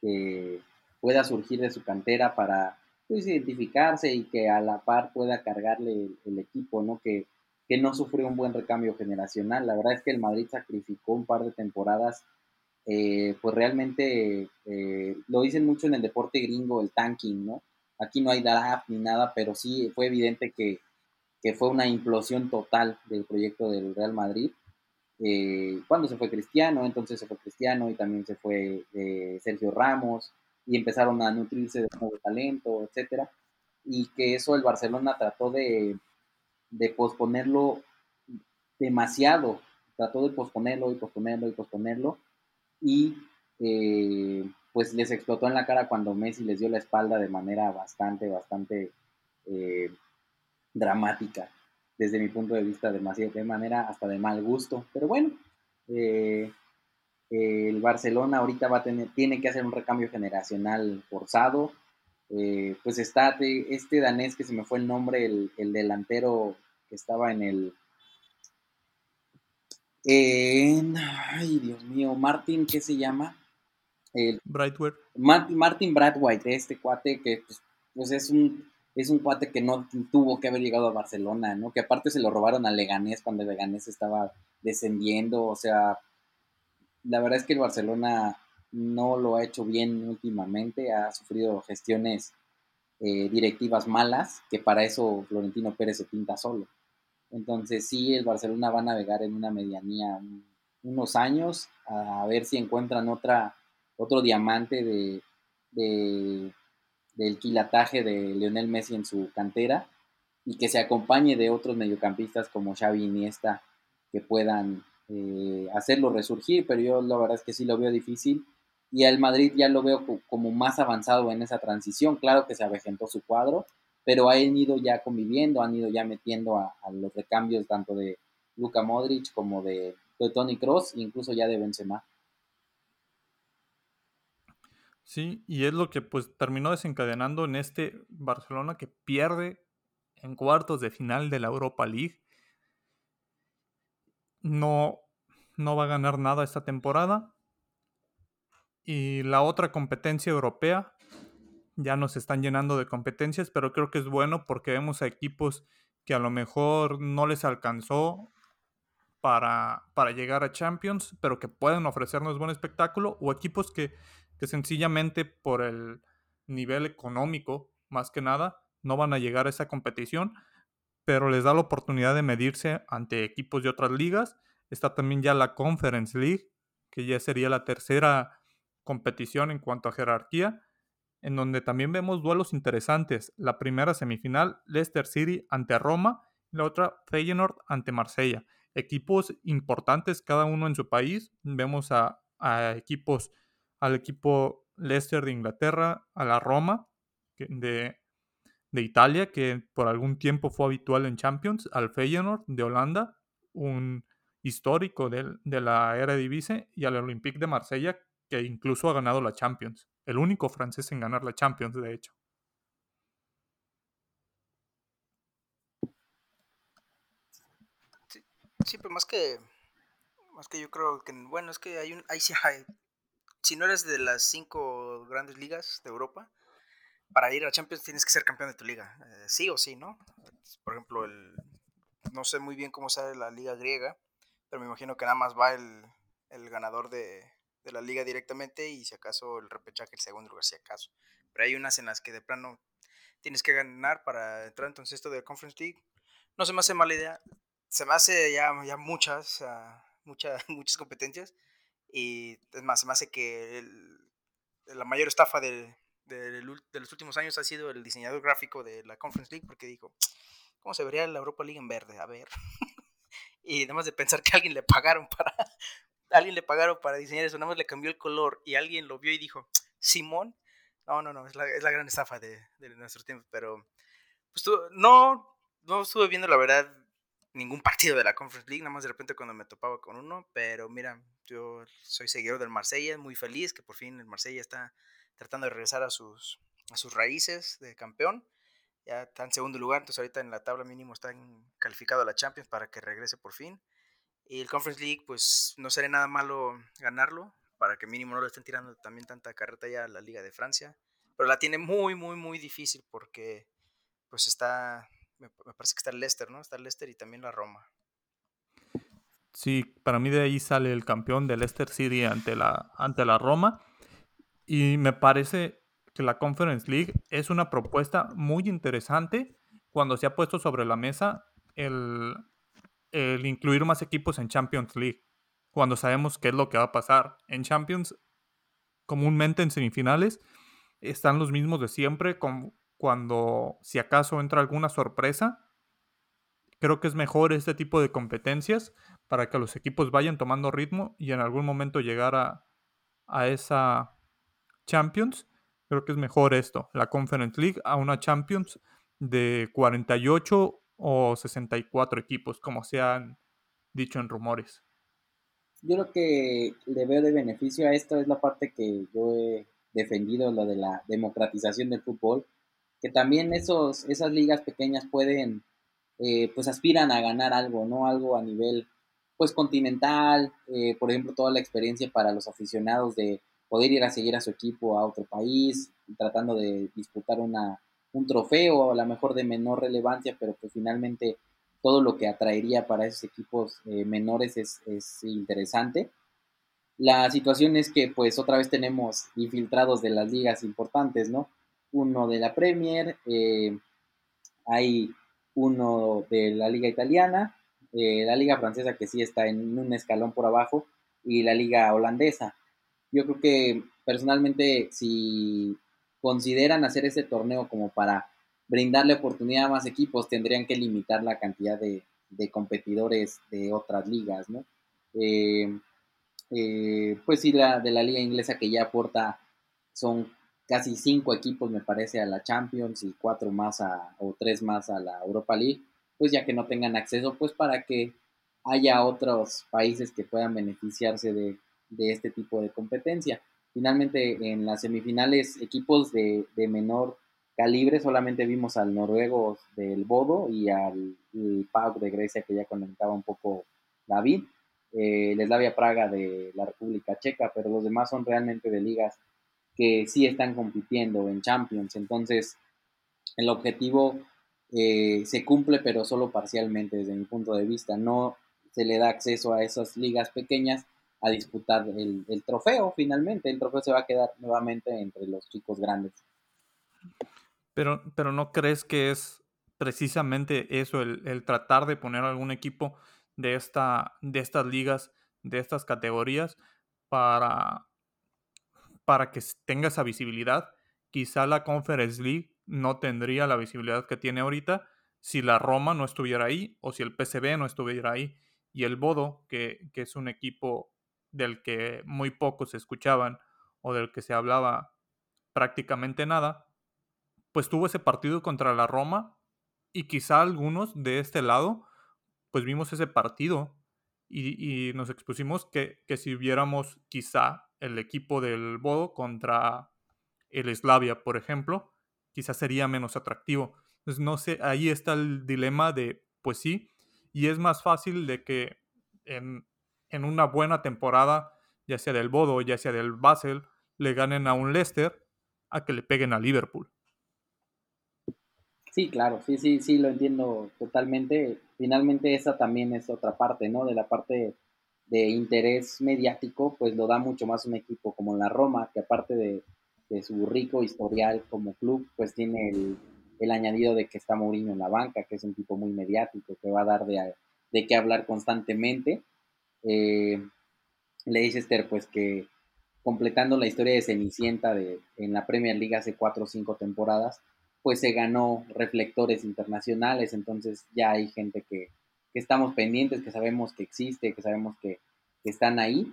que pueda surgir de su cantera para pues, identificarse y que a la par pueda cargarle el, equipo, ¿no? Que, que, no sufrió un buen recambio generacional. La verdad es que el Madrid sacrificó un par de temporadas, eh, pues realmente eh, lo dicen mucho en el deporte gringo, el tanking, ¿no? Aquí no hay draft ni nada, pero sí fue evidente que, que fue una implosión total del proyecto del Real Madrid. Eh, cuando se fue Cristiano, entonces se fue Cristiano y también se fue Sergio Ramos, y empezaron a nutrirse de nuevo talento, etcétera, y que eso el Barcelona trató de, de posponerlo demasiado, trató de posponerlo y posponerlo y posponerlo, y eh, pues les explotó en la cara cuando Messi les dio la espalda de manera bastante, bastante eh, dramática, desde mi punto de vista, demasiado, de manera hasta de mal gusto, pero bueno, eh, el Barcelona ahorita va a tener, tiene que hacer un recambio generacional forzado. Eh, pues está este danés que se me fue el nombre, el, delantero que estaba en el. ay, Dios mío, Martin, ¿qué se llama? El, Brightware. Martin, Martin Bradwhite, este cuate que pues, pues, es un es un cuate que no tuvo que haber llegado a Barcelona, ¿no? Que aparte se lo robaron a Leganés cuando Leganés estaba descendiendo, o sea, la verdad es que el Barcelona no lo ha hecho bien últimamente, ha sufrido gestiones eh, directivas malas, que para eso Florentino Pérez se pinta solo. Entonces sí, el Barcelona va a navegar en una medianía unos años a ver si encuentran otra, otro diamante de, del quilataje de Lionel Messi en su cantera y que se acompañe de otros mediocampistas como Xavi Iniesta que puedan eh, hacerlo resurgir, pero yo la verdad es que sí lo veo difícil. Y al Madrid ya lo veo como más avanzado en esa transición. Claro que se avejentó su cuadro, pero han ido ya conviviendo, han ido ya metiendo a, los recambios tanto de Luka Modric como de, Tony Cross, incluso ya de Benzema. Sí, y es lo que pues terminó desencadenando en este Barcelona que pierde en cuartos de final de la Europa League no, no va a ganar nada esta temporada. Y la otra competencia europea, ya nos están llenando de competencias, pero creo que es bueno porque vemos a equipos que a lo mejor no les alcanzó para, para llegar a Champions, pero que pueden ofrecernos buen espectáculo, o equipos que, que sencillamente por el nivel económico, más que nada, no van a llegar a esa competición, pero les da la oportunidad de medirse ante equipos de otras ligas. Está también ya la Conference League, que ya sería la tercera competición en cuanto a jerarquía, en donde también vemos duelos interesantes. La primera semifinal, Leicester City ante Roma, la otra, Feyenoord ante Marsella. Equipos importantes cada uno en su país. Vemos a, a equipos, al equipo Leicester de Inglaterra, a la Roma de, de Italia, que por algún tiempo fue habitual en Champions, al Feyenoord de Holanda, un histórico de, de la era Divise, y al Olympique de Marsella, que incluso ha ganado la Champions. El único francés en ganar la Champions, de hecho. Sí, pero más que más que yo creo que bueno, es que hay un hay, hay si no eres de las cinco grandes ligas de Europa, para ir a Champions tienes que ser campeón de tu liga, eh, sí o sí, ¿no? Por ejemplo, el, no sé muy bien cómo sale la liga griega, pero me imagino que nada más va el, el ganador de, de, la liga directamente y si acaso el repechaje el segundo lugar, si acaso. Pero hay unas en las que de plano tienes que ganar para entrar entonces esto de Conference League. No se me hace mala idea, se me hace ya, ya muchas, muchas, muchas competencias y es más, se me hace que la mayor estafa de, de, los últimos años ha sido el diseñador gráfico de la Conference League, porque dijo, ¿cómo se vería la Europa League en verde? A ver. y nada más de pensar que alguien le pagaron para, alguien le pagaron para diseñar eso, nada más le cambió el color y alguien lo vio y dijo, Simón, no, no, no, es la, es la gran estafa de, de nuestro tiempo, pero pues no, no estuve viendo la verdad ningún partido de la Conference League, nada más de repente cuando me topaba con uno, pero mira, yo soy seguidor del Marsella, muy feliz que por fin el Marsella está tratando de regresar a sus, a sus raíces de campeón. Ya está en segundo lugar, entonces ahorita en la tabla mínimo está calificado a la Champions para que regrese por fin. Y el Conference League, pues no sería nada malo ganarlo, para que mínimo no le estén tirando también tanta carreta ya a la Liga de Francia. Pero la tiene muy, muy, muy difícil porque pues está, me, parece que está el Leicester, ¿no? Está el Leicester y también la Roma. Sí, para mí de ahí sale el campeón del Leicester City ante la, ante la Roma. Y me parece que la Conference League es una propuesta muy interesante cuando se ha puesto sobre la mesa el, incluir más equipos en Champions League. Cuando sabemos qué es lo que va a pasar. En Champions, comúnmente en semifinales, están los mismos de siempre. Cuando, si acaso, entra alguna sorpresa, creo que es mejor este tipo de competencias para que los equipos vayan tomando ritmo y en algún momento llegar a, a esa Champions, creo que es mejor esto, la Conference League, a una Champions de 48 o 64 equipos, como se han dicho en rumores. Yo lo que le veo de beneficio a esto es la parte que yo he defendido, lo de la democratización del fútbol, que también esos, esas ligas pequeñas pueden, eh, pues aspiran a ganar algo, ¿no? Algo a nivel, pues continental, eh, por ejemplo, toda la experiencia para los aficionados de poder ir a seguir a su equipo a otro país, tratando de disputar una, un trofeo, a lo mejor de menor relevancia, pero que finalmente todo lo que atraería para esos equipos eh, menores es, es, interesante. La situación es que pues otra vez tenemos infiltrados de las ligas importantes, ¿no? Uno de la Premier, eh, hay uno de la liga italiana, eh, la liga francesa que sí está en un escalón por abajo y la liga holandesa. Yo creo que personalmente si consideran hacer ese torneo como para brindarle oportunidad a más equipos, tendrían que limitar la cantidad de, competidores de otras ligas, ¿no? Eh, pues sí, la de la liga inglesa que ya aporta son casi cinco equipos, me parece, a la Champions y cuatro más a, o tres más a la Europa League, pues ya que no tengan acceso, pues para que haya otros países que puedan beneficiarse de, de este tipo de competencia. Finalmente, en las semifinales, equipos de, menor calibre, solamente vimos al noruego del Bodo y al PAOK de Grecia, que ya comentaba un poco David, eh, el Slavia Praga de la República Checa, pero los demás son realmente de ligas que sí están compitiendo en Champions. Entonces, el objetivo eh, se cumple, pero solo parcialmente desde mi punto de vista. No se le da acceso a esas ligas pequeñas a disputar el, trofeo finalmente. El trofeo se va a quedar nuevamente entre los chicos grandes. Pero, pero ¿no crees que es precisamente eso, el, tratar de poner algún equipo de, esta, de estas ligas, de estas categorías, para, para que tenga esa visibilidad? Quizá la Conference League no tendría la visibilidad que tiene ahorita si la Roma no estuviera ahí o si el PCB no estuviera ahí. Y el Bodo, que, que es un equipo del que muy pocos escuchaban o del que se hablaba prácticamente nada, pues tuvo ese partido contra la Roma y quizá algunos de este lado, pues vimos ese partido y, nos expusimos que, que si hubiéramos quizá el equipo del Bodo contra el Slavia, por ejemplo, quizás sería menos atractivo. Entonces, no sé, ahí está el dilema de, pues sí, y es más fácil de que en, en una buena temporada, ya sea del Bodo, ya sea del Basel, le ganen a un Leicester a que le peguen a Liverpool. Sí, claro, sí, sí, sí, lo entiendo totalmente. Finalmente esa también es otra parte, ¿no? De la parte de interés mediático, pues lo da mucho más un equipo como la Roma, que aparte de, su rico historial como club, pues tiene el, añadido de que está Mourinho en la banca, que es un tipo muy mediático, que va a dar de, de qué hablar constantemente. Eh, Leicester, pues que completando la historia de Cenicienta de, en la Premier League hace cuatro o cinco temporadas, pues se ganó reflectores internacionales, entonces ya hay gente que, estamos pendientes, que sabemos que existe, que sabemos que, están ahí.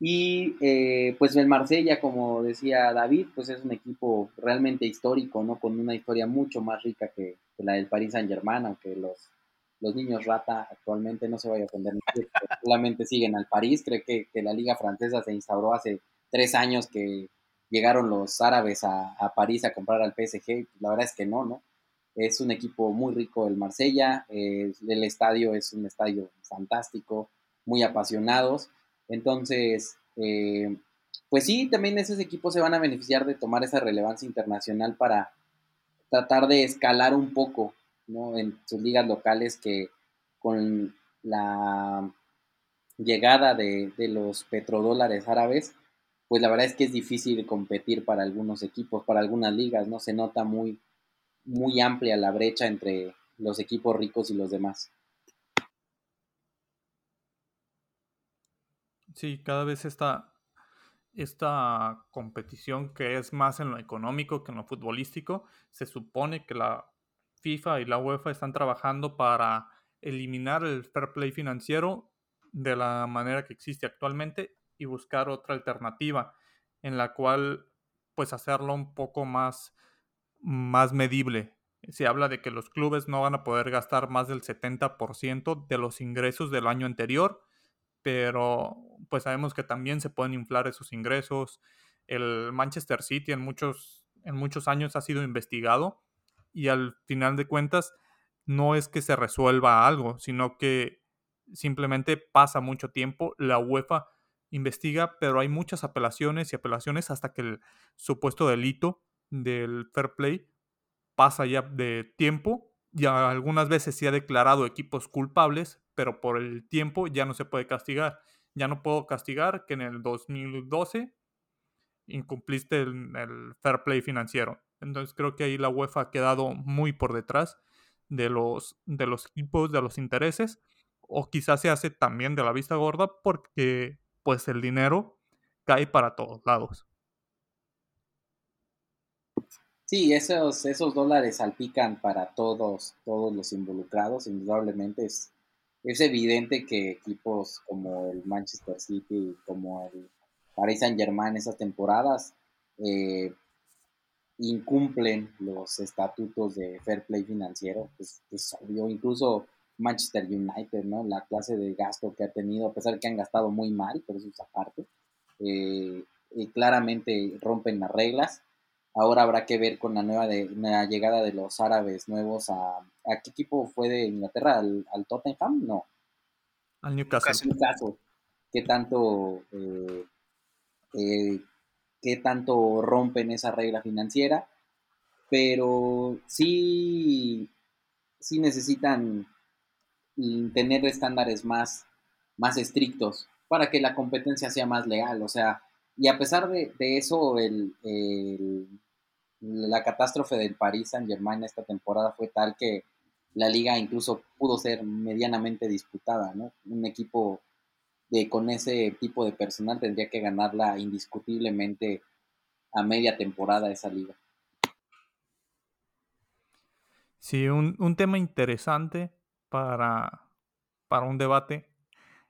Y eh, pues el Marsella, como decía David, pues es un equipo realmente histórico, ¿no? Con una historia mucho más rica que, la del Paris Saint Germain, aunque los, los niños rata actualmente no se vaya a ofender, solamente siguen al París. Creo que, que, la liga francesa se instauró hace tres años que llegaron los árabes a, París a comprar al PSG. La verdad es que no, ¿no? Es un equipo muy rico el Marsella, el estadio es un estadio fantástico, muy apasionados. Entonces, eh, pues sí, también esos equipos se van a beneficiar de tomar esa relevancia internacional para tratar de escalar un poco ¿no? en sus ligas locales que con la llegada de, de los petrodólares árabes, pues la verdad es que es difícil competir para algunos equipos, para algunas ligas, ¿no? Se nota muy, muy amplia la brecha entre los equipos ricos y los demás. Sí, cada vez esta, esta competición que es más en lo económico que en lo futbolístico, se supone que la FIFA y la UEFA están trabajando para eliminar el fair play financiero de la manera que existe actualmente y buscar otra alternativa en la cual pues hacerlo un poco más, más medible. Se habla de que los clubes no van a poder gastar más del 70% de los ingresos del año anterior, pero pues sabemos que también se pueden inflar esos ingresos. El Manchester City en muchos, en muchos años ha sido investigado y al final de cuentas no es que se resuelva algo, sino que simplemente pasa mucho tiempo, la UEFA investiga, pero hay muchas apelaciones y apelaciones hasta que el supuesto delito del fair play pasa ya de tiempo. Ya algunas veces se ha declarado equipos culpables, pero por el tiempo ya no se puede castigar. Ya no puedo castigar que en el 2012 incumpliste el, el fair play financiero. Entonces creo que ahí la UEFA ha quedado muy por detrás de los, de los equipos, de los intereses, o quizás se hace también de la vista gorda porque pues el dinero cae para todos lados. Sí, esos, esos dólares salpican para todos, todos los involucrados, indudablemente es, es evidente que equipos como el Manchester City, como el Paris Saint Germain esas temporadas eh, incumplen los estatutos de fair play financiero, pues es obvio, incluso Manchester United, ¿no? La clase de gasto que ha tenido, a pesar de que han gastado muy mal, pero eso es aparte. Eh, claramente rompen las reglas. Ahora habrá que ver con la nueva de, la llegada de los árabes nuevos a, ¿a qué equipo fue de Inglaterra? ¿Al, Tottenham? No. Al Newcastle. Newcastle. ¿Qué tanto, eh, eh, qué tanto rompen esa regla financiera? Pero sí, sí necesitan tener estándares más, más estrictos para que la competencia sea más legal. O sea, y a pesar de, eso, el, la catástrofe del Paris Saint Germain esta temporada fue tal que la liga incluso pudo ser medianamente disputada, ¿no? Un equipo de, con ese tipo de personal tendría que ganarla indiscutiblemente a media temporada esa liga. Sí, un, un tema interesante para, para un debate,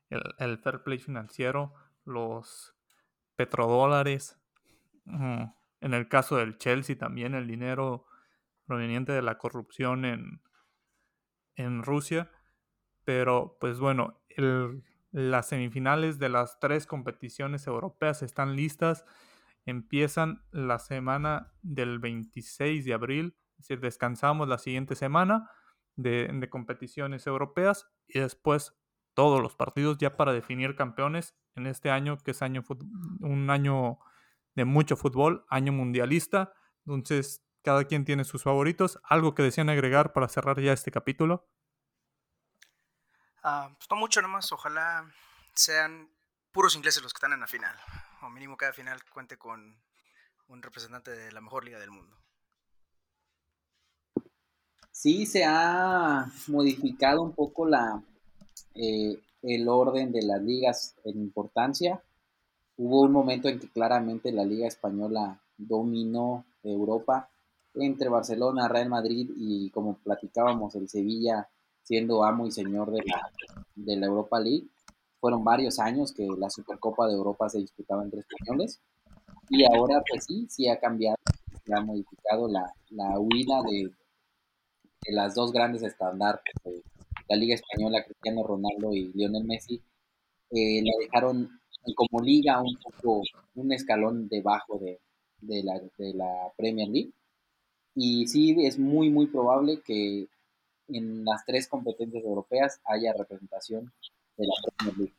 el, fair play financiero, los petrodólares, en el caso del Chelsea también el dinero proveniente de la corrupción en, en Rusia, pero pues bueno, Las semifinales de las tres competiciones europeas están listas. Empiezan la semana del 26 de abril, es decir, descansamos la siguiente semana de competiciones europeas y después todos los partidos ya para definir campeones en este año, que es año un año de mucho fútbol, año mundialista. Entonces, cada quien tiene sus favoritos. ¿Algo que desean agregar para cerrar ya este capítulo? Uh, pues no mucho nomás, ojalá sean puros ingleses los que están en la final. O mínimo cada final cuente con un representante de la mejor liga del mundo. Sí, se ha modificado un poco la, eh, el orden de las ligas en importancia. Hubo un momento en que claramente la Liga Española dominó Europa entre Barcelona, Real Madrid y como platicábamos el Sevilla siendo amo y señor de la, de la Europa League. Fueron varios años que la Supercopa de Europa se disputaba entre españoles y ahora pues sí, sí ha cambiado, se ha modificado la, la huida de, de las dos grandes estandartes de la Liga Española, Cristiano Ronaldo y Lionel Messi, eh, la dejaron como liga un poco, un escalón debajo de, de, la, de la Premier League. Y sí, es muy, muy probable que en las tres competencias europeas haya representación de la Premier League.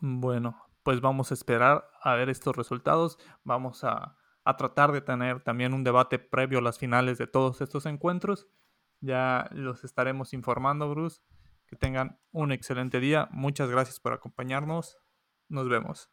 Bueno, pues vamos a esperar a ver estos resultados. Vamos a, a tratar de tener también un debate previo a las finales de todos estos encuentros. Ya los estaremos informando, Bruce. Que tengan un excelente día. Muchas gracias por acompañarnos. Nos vemos.